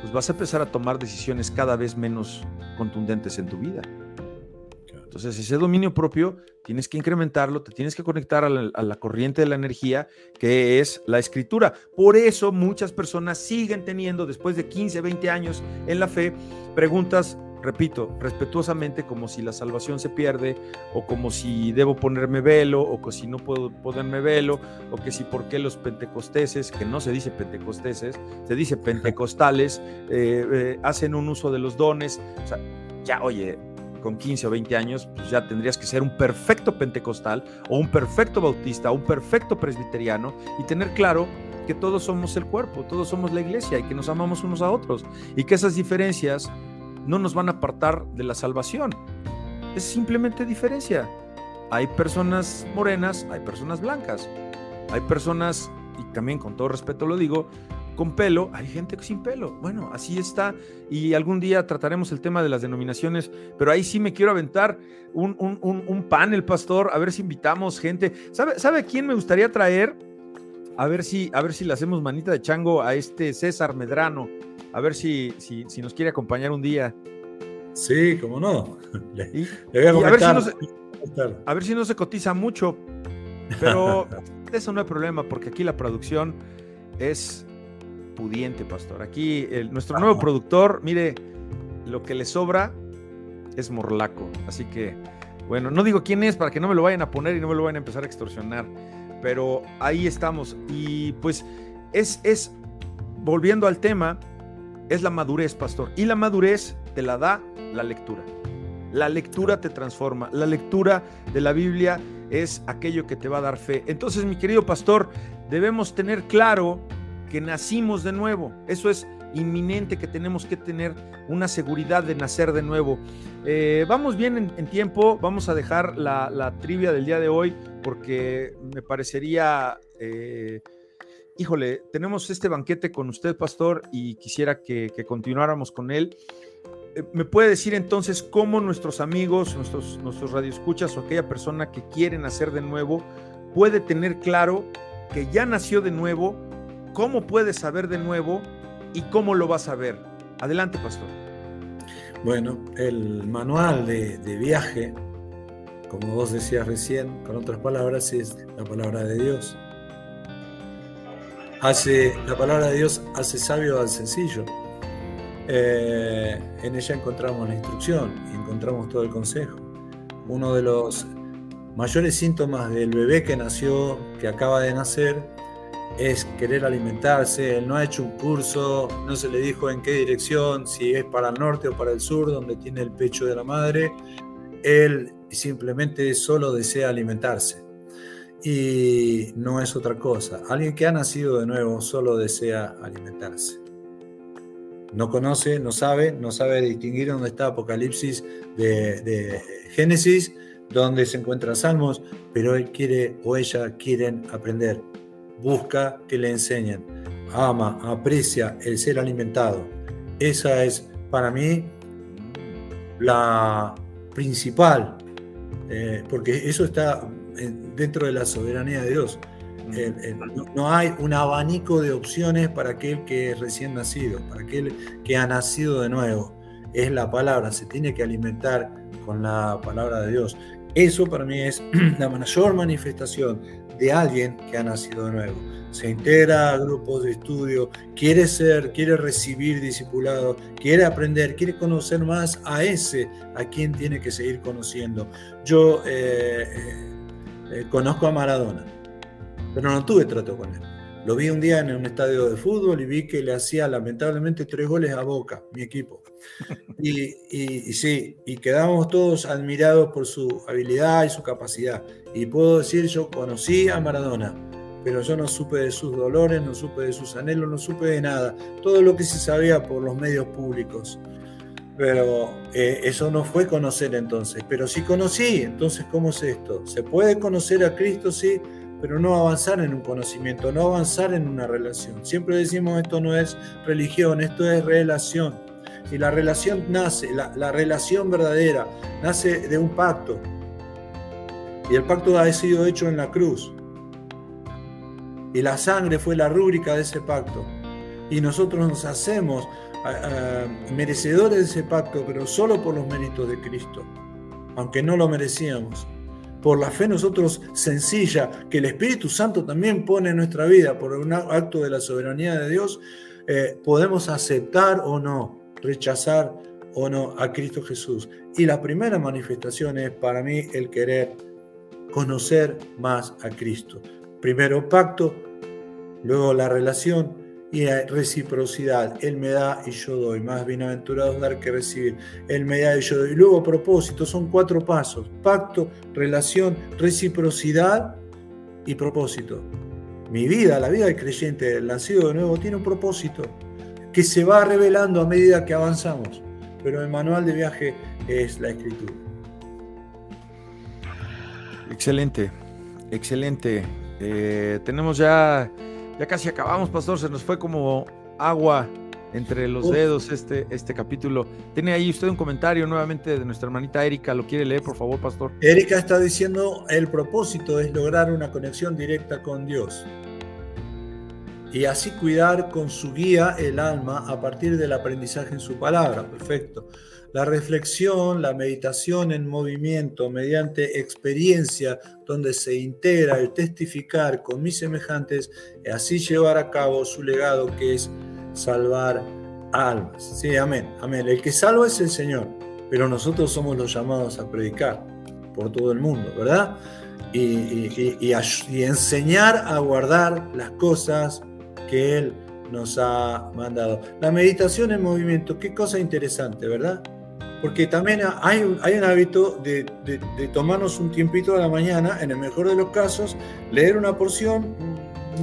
pues vas a empezar a tomar decisiones cada vez menos contundentes en tu vida. Entonces, ese dominio propio tienes que incrementarlo, te tienes que conectar a la, a la, corriente de la energía, que es la escritura. Por eso muchas personas siguen teniendo, después de 15, 20 años en la fe, preguntas repito, respetuosamente como si la salvación se pierde, o como si debo ponerme velo, o que si no puedo ponerme velo, o que si por qué los pentecosteses, que no se dice pentecosteses, se dice pentecostales, eh, eh, hacen un uso de los dones. O sea, ya, oye, con 15 o 20 años, pues ya tendrías que ser un perfecto pentecostal, o un perfecto bautista, o un perfecto presbiteriano, y tener claro que todos somos el cuerpo, todos somos la iglesia y que nos amamos unos a otros y que esas diferencias no nos van a apartar de la salvación. Es simplemente diferencia. Hay personas morenas, hay personas blancas, hay personas, y también con todo respeto lo digo, con pelo, hay gente sin pelo. Bueno, así está. Y algún día trataremos el tema de las denominaciones, pero ahí sí me quiero aventar un, un, panel, pastor, a ver si invitamos gente. ¿Sabe, ¿Sabe quién me gustaría traer? A ver si, a ver si le hacemos manita de chango a este César Medrano a ver si, si, si nos quiere acompañar un día. Sí, cómo no. (laughs) Le, voy a, a, ver si no se, a ver si no se cotiza mucho, pero (laughs) eso no hay problema porque aquí la producción es pudiente, pastor. Aquí el, nuestro nuevo productor, mire, lo que le sobra es morlaco. Así que, bueno, no digo quién es para que no me lo vayan a poner y no me lo vayan a empezar a extorsionar, pero ahí estamos. Y pues es, es volviendo al tema, es la madurez, pastor. Y la madurez te la da la lectura. La lectura te transforma. La lectura de la Biblia es aquello que te va a dar fe. Entonces, mi querido pastor, debemos tener claro que nacimos de nuevo. Eso es inminente que tenemos que tener una seguridad de nacer de nuevo. Eh, vamos bien en, tiempo, vamos a dejar la, trivia del día de hoy porque me parecería, eh, híjole, tenemos este banquete con usted, pastor, y quisiera que, continuáramos con él. Eh, ¿Me puede decir entonces cómo nuestros amigos, nuestros, nuestros radioescuchas o aquella persona que quiere nacer de nuevo puede tener claro que ya nació de nuevo, cómo puede saber de nuevo y cómo lo va a saber? Adelante, pastor. Bueno, el manual de, viaje, como vos decías recién, con otras palabras, es la palabra de Dios. Hace, la palabra de Dios hace sabio al sencillo. Eh, en ella encontramos la instrucción y encontramos todo el consejo. Uno de los mayores síntomas del bebé que nació, que acaba de nacer, es querer alimentarse, él no ha hecho un curso, no se le dijo en qué dirección, si es para el norte o para el sur, donde tiene el pecho de la madre, él simplemente solo desea alimentarse. Y no es otra cosa. Alguien que ha nacido de nuevo solo desea alimentarse. No conoce, no sabe, no sabe distinguir dónde está Apocalipsis de, de Génesis, dónde se encuentran Salmos, pero él quiere o ella quieren aprender busca que le enseñen, ama, aprecia el ser alimentado. Esa es para mí la principal, eh, porque eso está dentro de la soberanía de Dios. no, hay un abanico de opciones para aquel que es recién nacido, para aquel que ha nacido de nuevo. Es la palabra, se tiene que alimentar con la palabra de Dios. Eso para mí es (clears throat) la mayor manifestación de alguien que ha nacido de nuevo. Se integra a grupos de estudio, quiere ser, quiere recibir discipulado, quiere aprender, quiere conocer más a ese a quien tiene que seguir conociendo. Yo eh, eh, conozco a Maradona, pero no tuve trato con él. Lo vi un día en un estadio de fútbol y vi que le hacía lamentablemente tres goles a Boca, mi equipo. (laughs) Y, y, sí, y quedamos todos admirados por su habilidad y su capacidad. Y puedo decir, yo conocí a Maradona, pero yo no supe de sus dolores, no supe de sus anhelos, no supe de nada. Todo lo que se sabía por los medios públicos. Pero eh, eso no fue conocer entonces. Pero sí conocí, entonces ¿cómo es esto? ¿Se puede conocer a Cristo? Sí, pero no avanzar en un conocimiento, no avanzar en una relación. Siempre decimos esto no es religión, esto es relación. Y la relación nace, la, relación verdadera, nace de un pacto. Y el pacto ha sido hecho en la cruz. Y la sangre fue la rúbrica de ese pacto. Y nosotros nos hacemos merecedores de ese pacto, pero solo por los méritos de Cristo, aunque no lo merecíamos. Por la fe nosotros sencilla, que el Espíritu Santo también pone en nuestra vida, por un acto de la soberanía de Dios, eh, podemos aceptar o no rechazar o no a Cristo Jesús. Y la primera manifestación es para mí el querer conocer más a Cristo. Primero pacto, luego la relación y reciprocidad. Él me da y yo doy. Más bienaventurado dar que recibir. Él me da y yo doy. Y luego propósito. Son cuatro pasos. Pacto, relación, reciprocidad y propósito. Mi vida, la vida del creyente, el nacido de nuevo, tiene un propósito que se va revelando a medida que avanzamos. Pero el manual de viaje es la escritura. Excelente, excelente. Eh, tenemos ya, ya casi acabamos, pastor. Se nos fue como agua entre los dedos este, este capítulo. Tiene ahí usted un comentario nuevamente de nuestra hermanita Erika. ¿Lo quiere leer, por favor, pastor? Erika está diciendo, el propósito es lograr una conexión directa con Dios y así cuidar con su guía el alma a partir del aprendizaje en su palabra. Perfecto. La reflexión, la meditación en movimiento mediante experiencia donde se integra el testificar con mis semejantes y así llevar a cabo su legado que es salvar almas. Sí, amén, amén. El que salva es el Señor, pero nosotros somos los llamados a predicar por todo el mundo, ¿verdad? Y, y enseñar a guardar las cosas que Él nos ha mandado. La meditación en movimiento, qué cosa interesante, ¿verdad? Porque también hay un, hay un hábito de, tomarnos un tiempito a la mañana, en el mejor de los casos, leer una porción,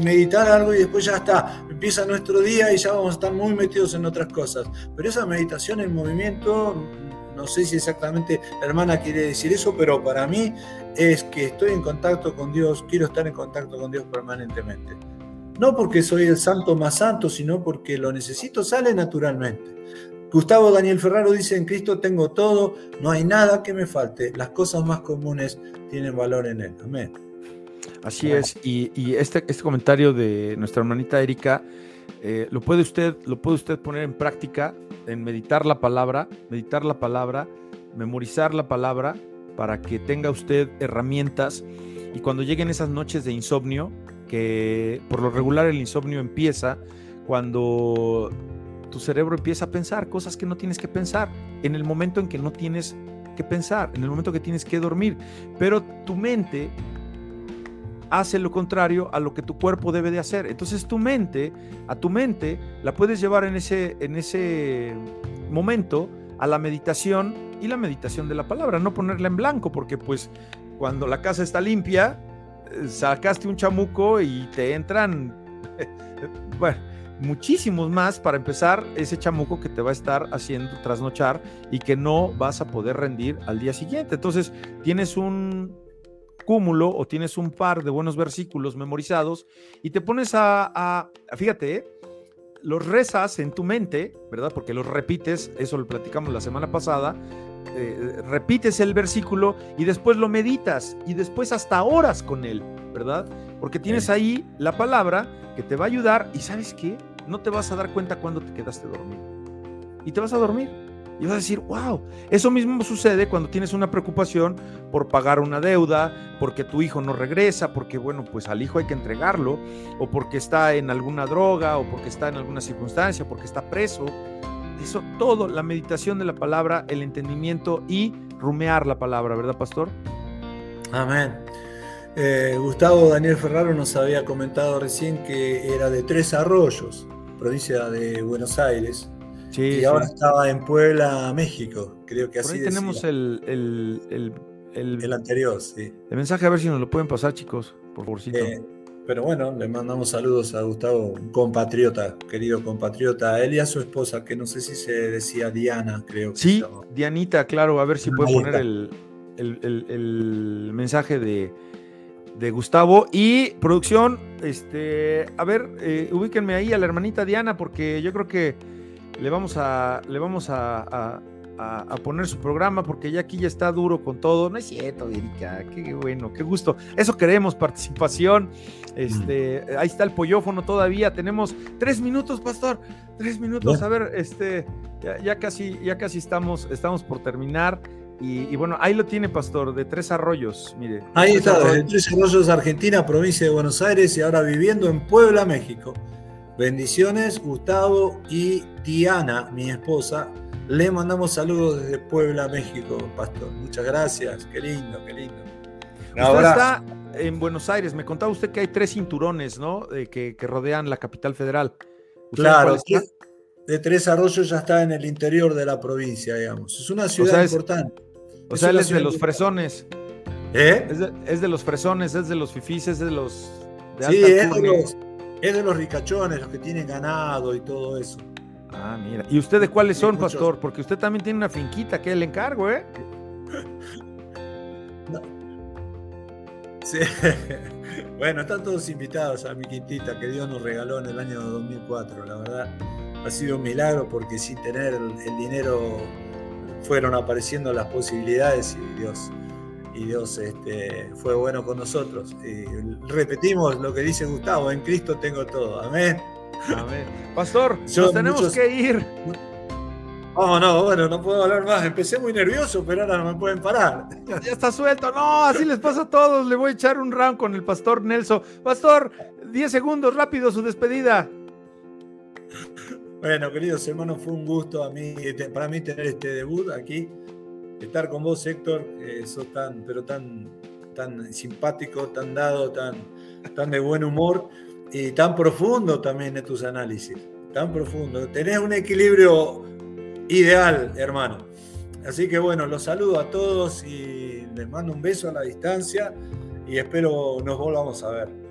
meditar algo y después ya está, empieza nuestro día y ya vamos a estar muy metidos en otras cosas. Pero esa meditación en movimiento, no sé si exactamente la hermana quiere decir eso, pero para mí es que estoy en contacto con Dios, quiero estar en contacto con Dios permanentemente. No porque soy el santo más santo, sino porque lo necesito, sale naturalmente. Gustavo Daniel Ferraro dice, en Cristo tengo todo, no hay nada que me falte, las cosas más comunes tienen valor en Él. Amén. Así es, y, este, este, comentario de nuestra hermanita Erika, eh, lo, puede usted, lo puede usted poner en práctica, en meditar la palabra, meditar la palabra, memorizar la palabra, para que tenga usted herramientas y cuando lleguen esas noches de insomnio, que por lo regular el insomnio empieza cuando tu cerebro empieza a pensar cosas que no tienes que pensar, en el momento en que no tienes que pensar, en el momento que tienes que dormir. Pero tu mente hace lo contrario a lo que tu cuerpo debe de hacer. Entonces tu mente, a tu mente, la puedes llevar en ese, en ese momento a la meditación y la meditación de la palabra, no ponerla en blanco, porque pues cuando la casa está limpia, eh, sacaste un chamuco y te entran, (laughs) bueno, muchísimos más para empezar ese chamuco que te va a estar haciendo trasnochar y que no vas a poder rendir al día siguiente. Entonces, tienes un cúmulo o tienes un par de buenos versículos memorizados y te pones a, fíjate, ¿eh? los rezas en tu mente, ¿verdad? Porque los repites, eso lo platicamos la semana pasada, eh, repites el versículo y después lo meditas y después hasta horas con él, ¿verdad? Porque tienes ahí la palabra que te va a ayudar y sabes qué, no te vas a dar cuenta cuando te quedaste dormido. Y te vas a dormir. Y vas a decir, wow, eso mismo sucede cuando tienes una preocupación por pagar una deuda, porque tu hijo no regresa, porque, bueno, pues al hijo hay que entregarlo, o porque está en alguna droga, o porque está en alguna circunstancia, porque está preso. Eso todo, la meditación de la palabra, el entendimiento y rumear la palabra, ¿verdad, pastor? Amén. Eh, Gustavo Daniel Ferraro nos había comentado recién que era de Tres Arroyos, provincia de Buenos Aires. y ahora estaba en Puebla, México. Creo que así Por tenemos el, el, el, anterior, sí. El mensaje, a ver si nos lo pueden pasar, chicos, por favor. Eh, pero bueno, le mandamos saludos a Gustavo, un compatriota, querido compatriota, a él y a su esposa, que no sé si se decía Diana, creo. Que sí, Dianita, claro, a ver si puede poner el, el mensaje de, de Gustavo. Y producción, este, a ver, eh, ubíquenme ahí a la hermanita Diana, porque yo creo que le vamos a, le vamos a, poner su programa, porque ya aquí ya está duro con todo. No es cierto, Erika, qué bueno, qué gusto. Eso queremos, participación. Este, mm. ahí está el pollófono todavía. Tenemos tres minutos, pastor. Tres minutos. A ver, este, ya, ya, casi, ya casi estamos, estamos por terminar. Y, bueno, ahí lo tiene, Pastor, de Tres Arroyos, mire. Ahí está, de Tres Arroyos, Argentina, provincia de Buenos Aires y ahora viviendo en Puebla, México. Bendiciones, Gustavo y Diana, mi esposa. Le mandamos saludos desde Puebla, México, Pastor. Muchas gracias, qué lindo, qué lindo. Usted está en Buenos Aires, me contaba usted que hay tres cinturones, ¿no? que, rodean la capital federal. Claro, de Tres Arroyos ya está en el interior de la provincia, digamos. Es una ciudad importante. O sea, él es de los fresones. ¿Eh? Es de, los fresones, es de los fifís, es de los. sí, es de los, es de los ricachones, los que tienen ganado y todo eso. Ah, mira. ¿Y usted de cuáles son, pastor? Porque usted también tiene una finquita que le encargo, ¿eh? (laughs) Sí. (laughs) Bueno, están todos invitados a mi quintita que Dios nos regaló en el año 2004, la verdad. Ha sido un milagro porque sin tener el dinero fueron apareciendo las posibilidades y Dios, y Dios este, fue bueno con nosotros. Y repetimos lo que dice Gustavo, en Cristo tengo todo. Amén. Amén. Pastor, nos tenemos que ir. Oh, no, bueno, no puedo hablar más. Empecé muy nervioso, pero ahora no me pueden parar. Ya está suelto. No, así les pasa a todos. Le voy a echar un round con el pastor Nelson. Pastor, 10 segundos, rápido su despedida. Bueno, queridos hermanos, fue un gusto a mí, para mí tener este debut aquí, estar con vos, Héctor, que sos tan, pero tan, tan simpático, tan dado, tan, tan de buen humor y tan profundo también en tus análisis, tan profundo. Tenés un equilibrio ideal, hermano. Así que bueno, los saludo a todos y les mando un beso a la distancia y espero nos volvamos a ver.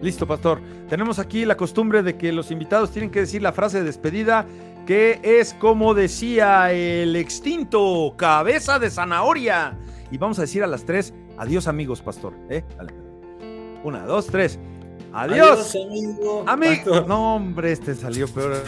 Listo, pastor. Tenemos aquí la costumbre de que los invitados tienen que decir la frase de despedida, que es como decía el extinto cabeza de zanahoria. Y vamos a decir a las tres, adiós amigos, pastor. ¿eh? Una, dos, tres. Adiós. Adiós, amigo. No, hombre, este salió peor.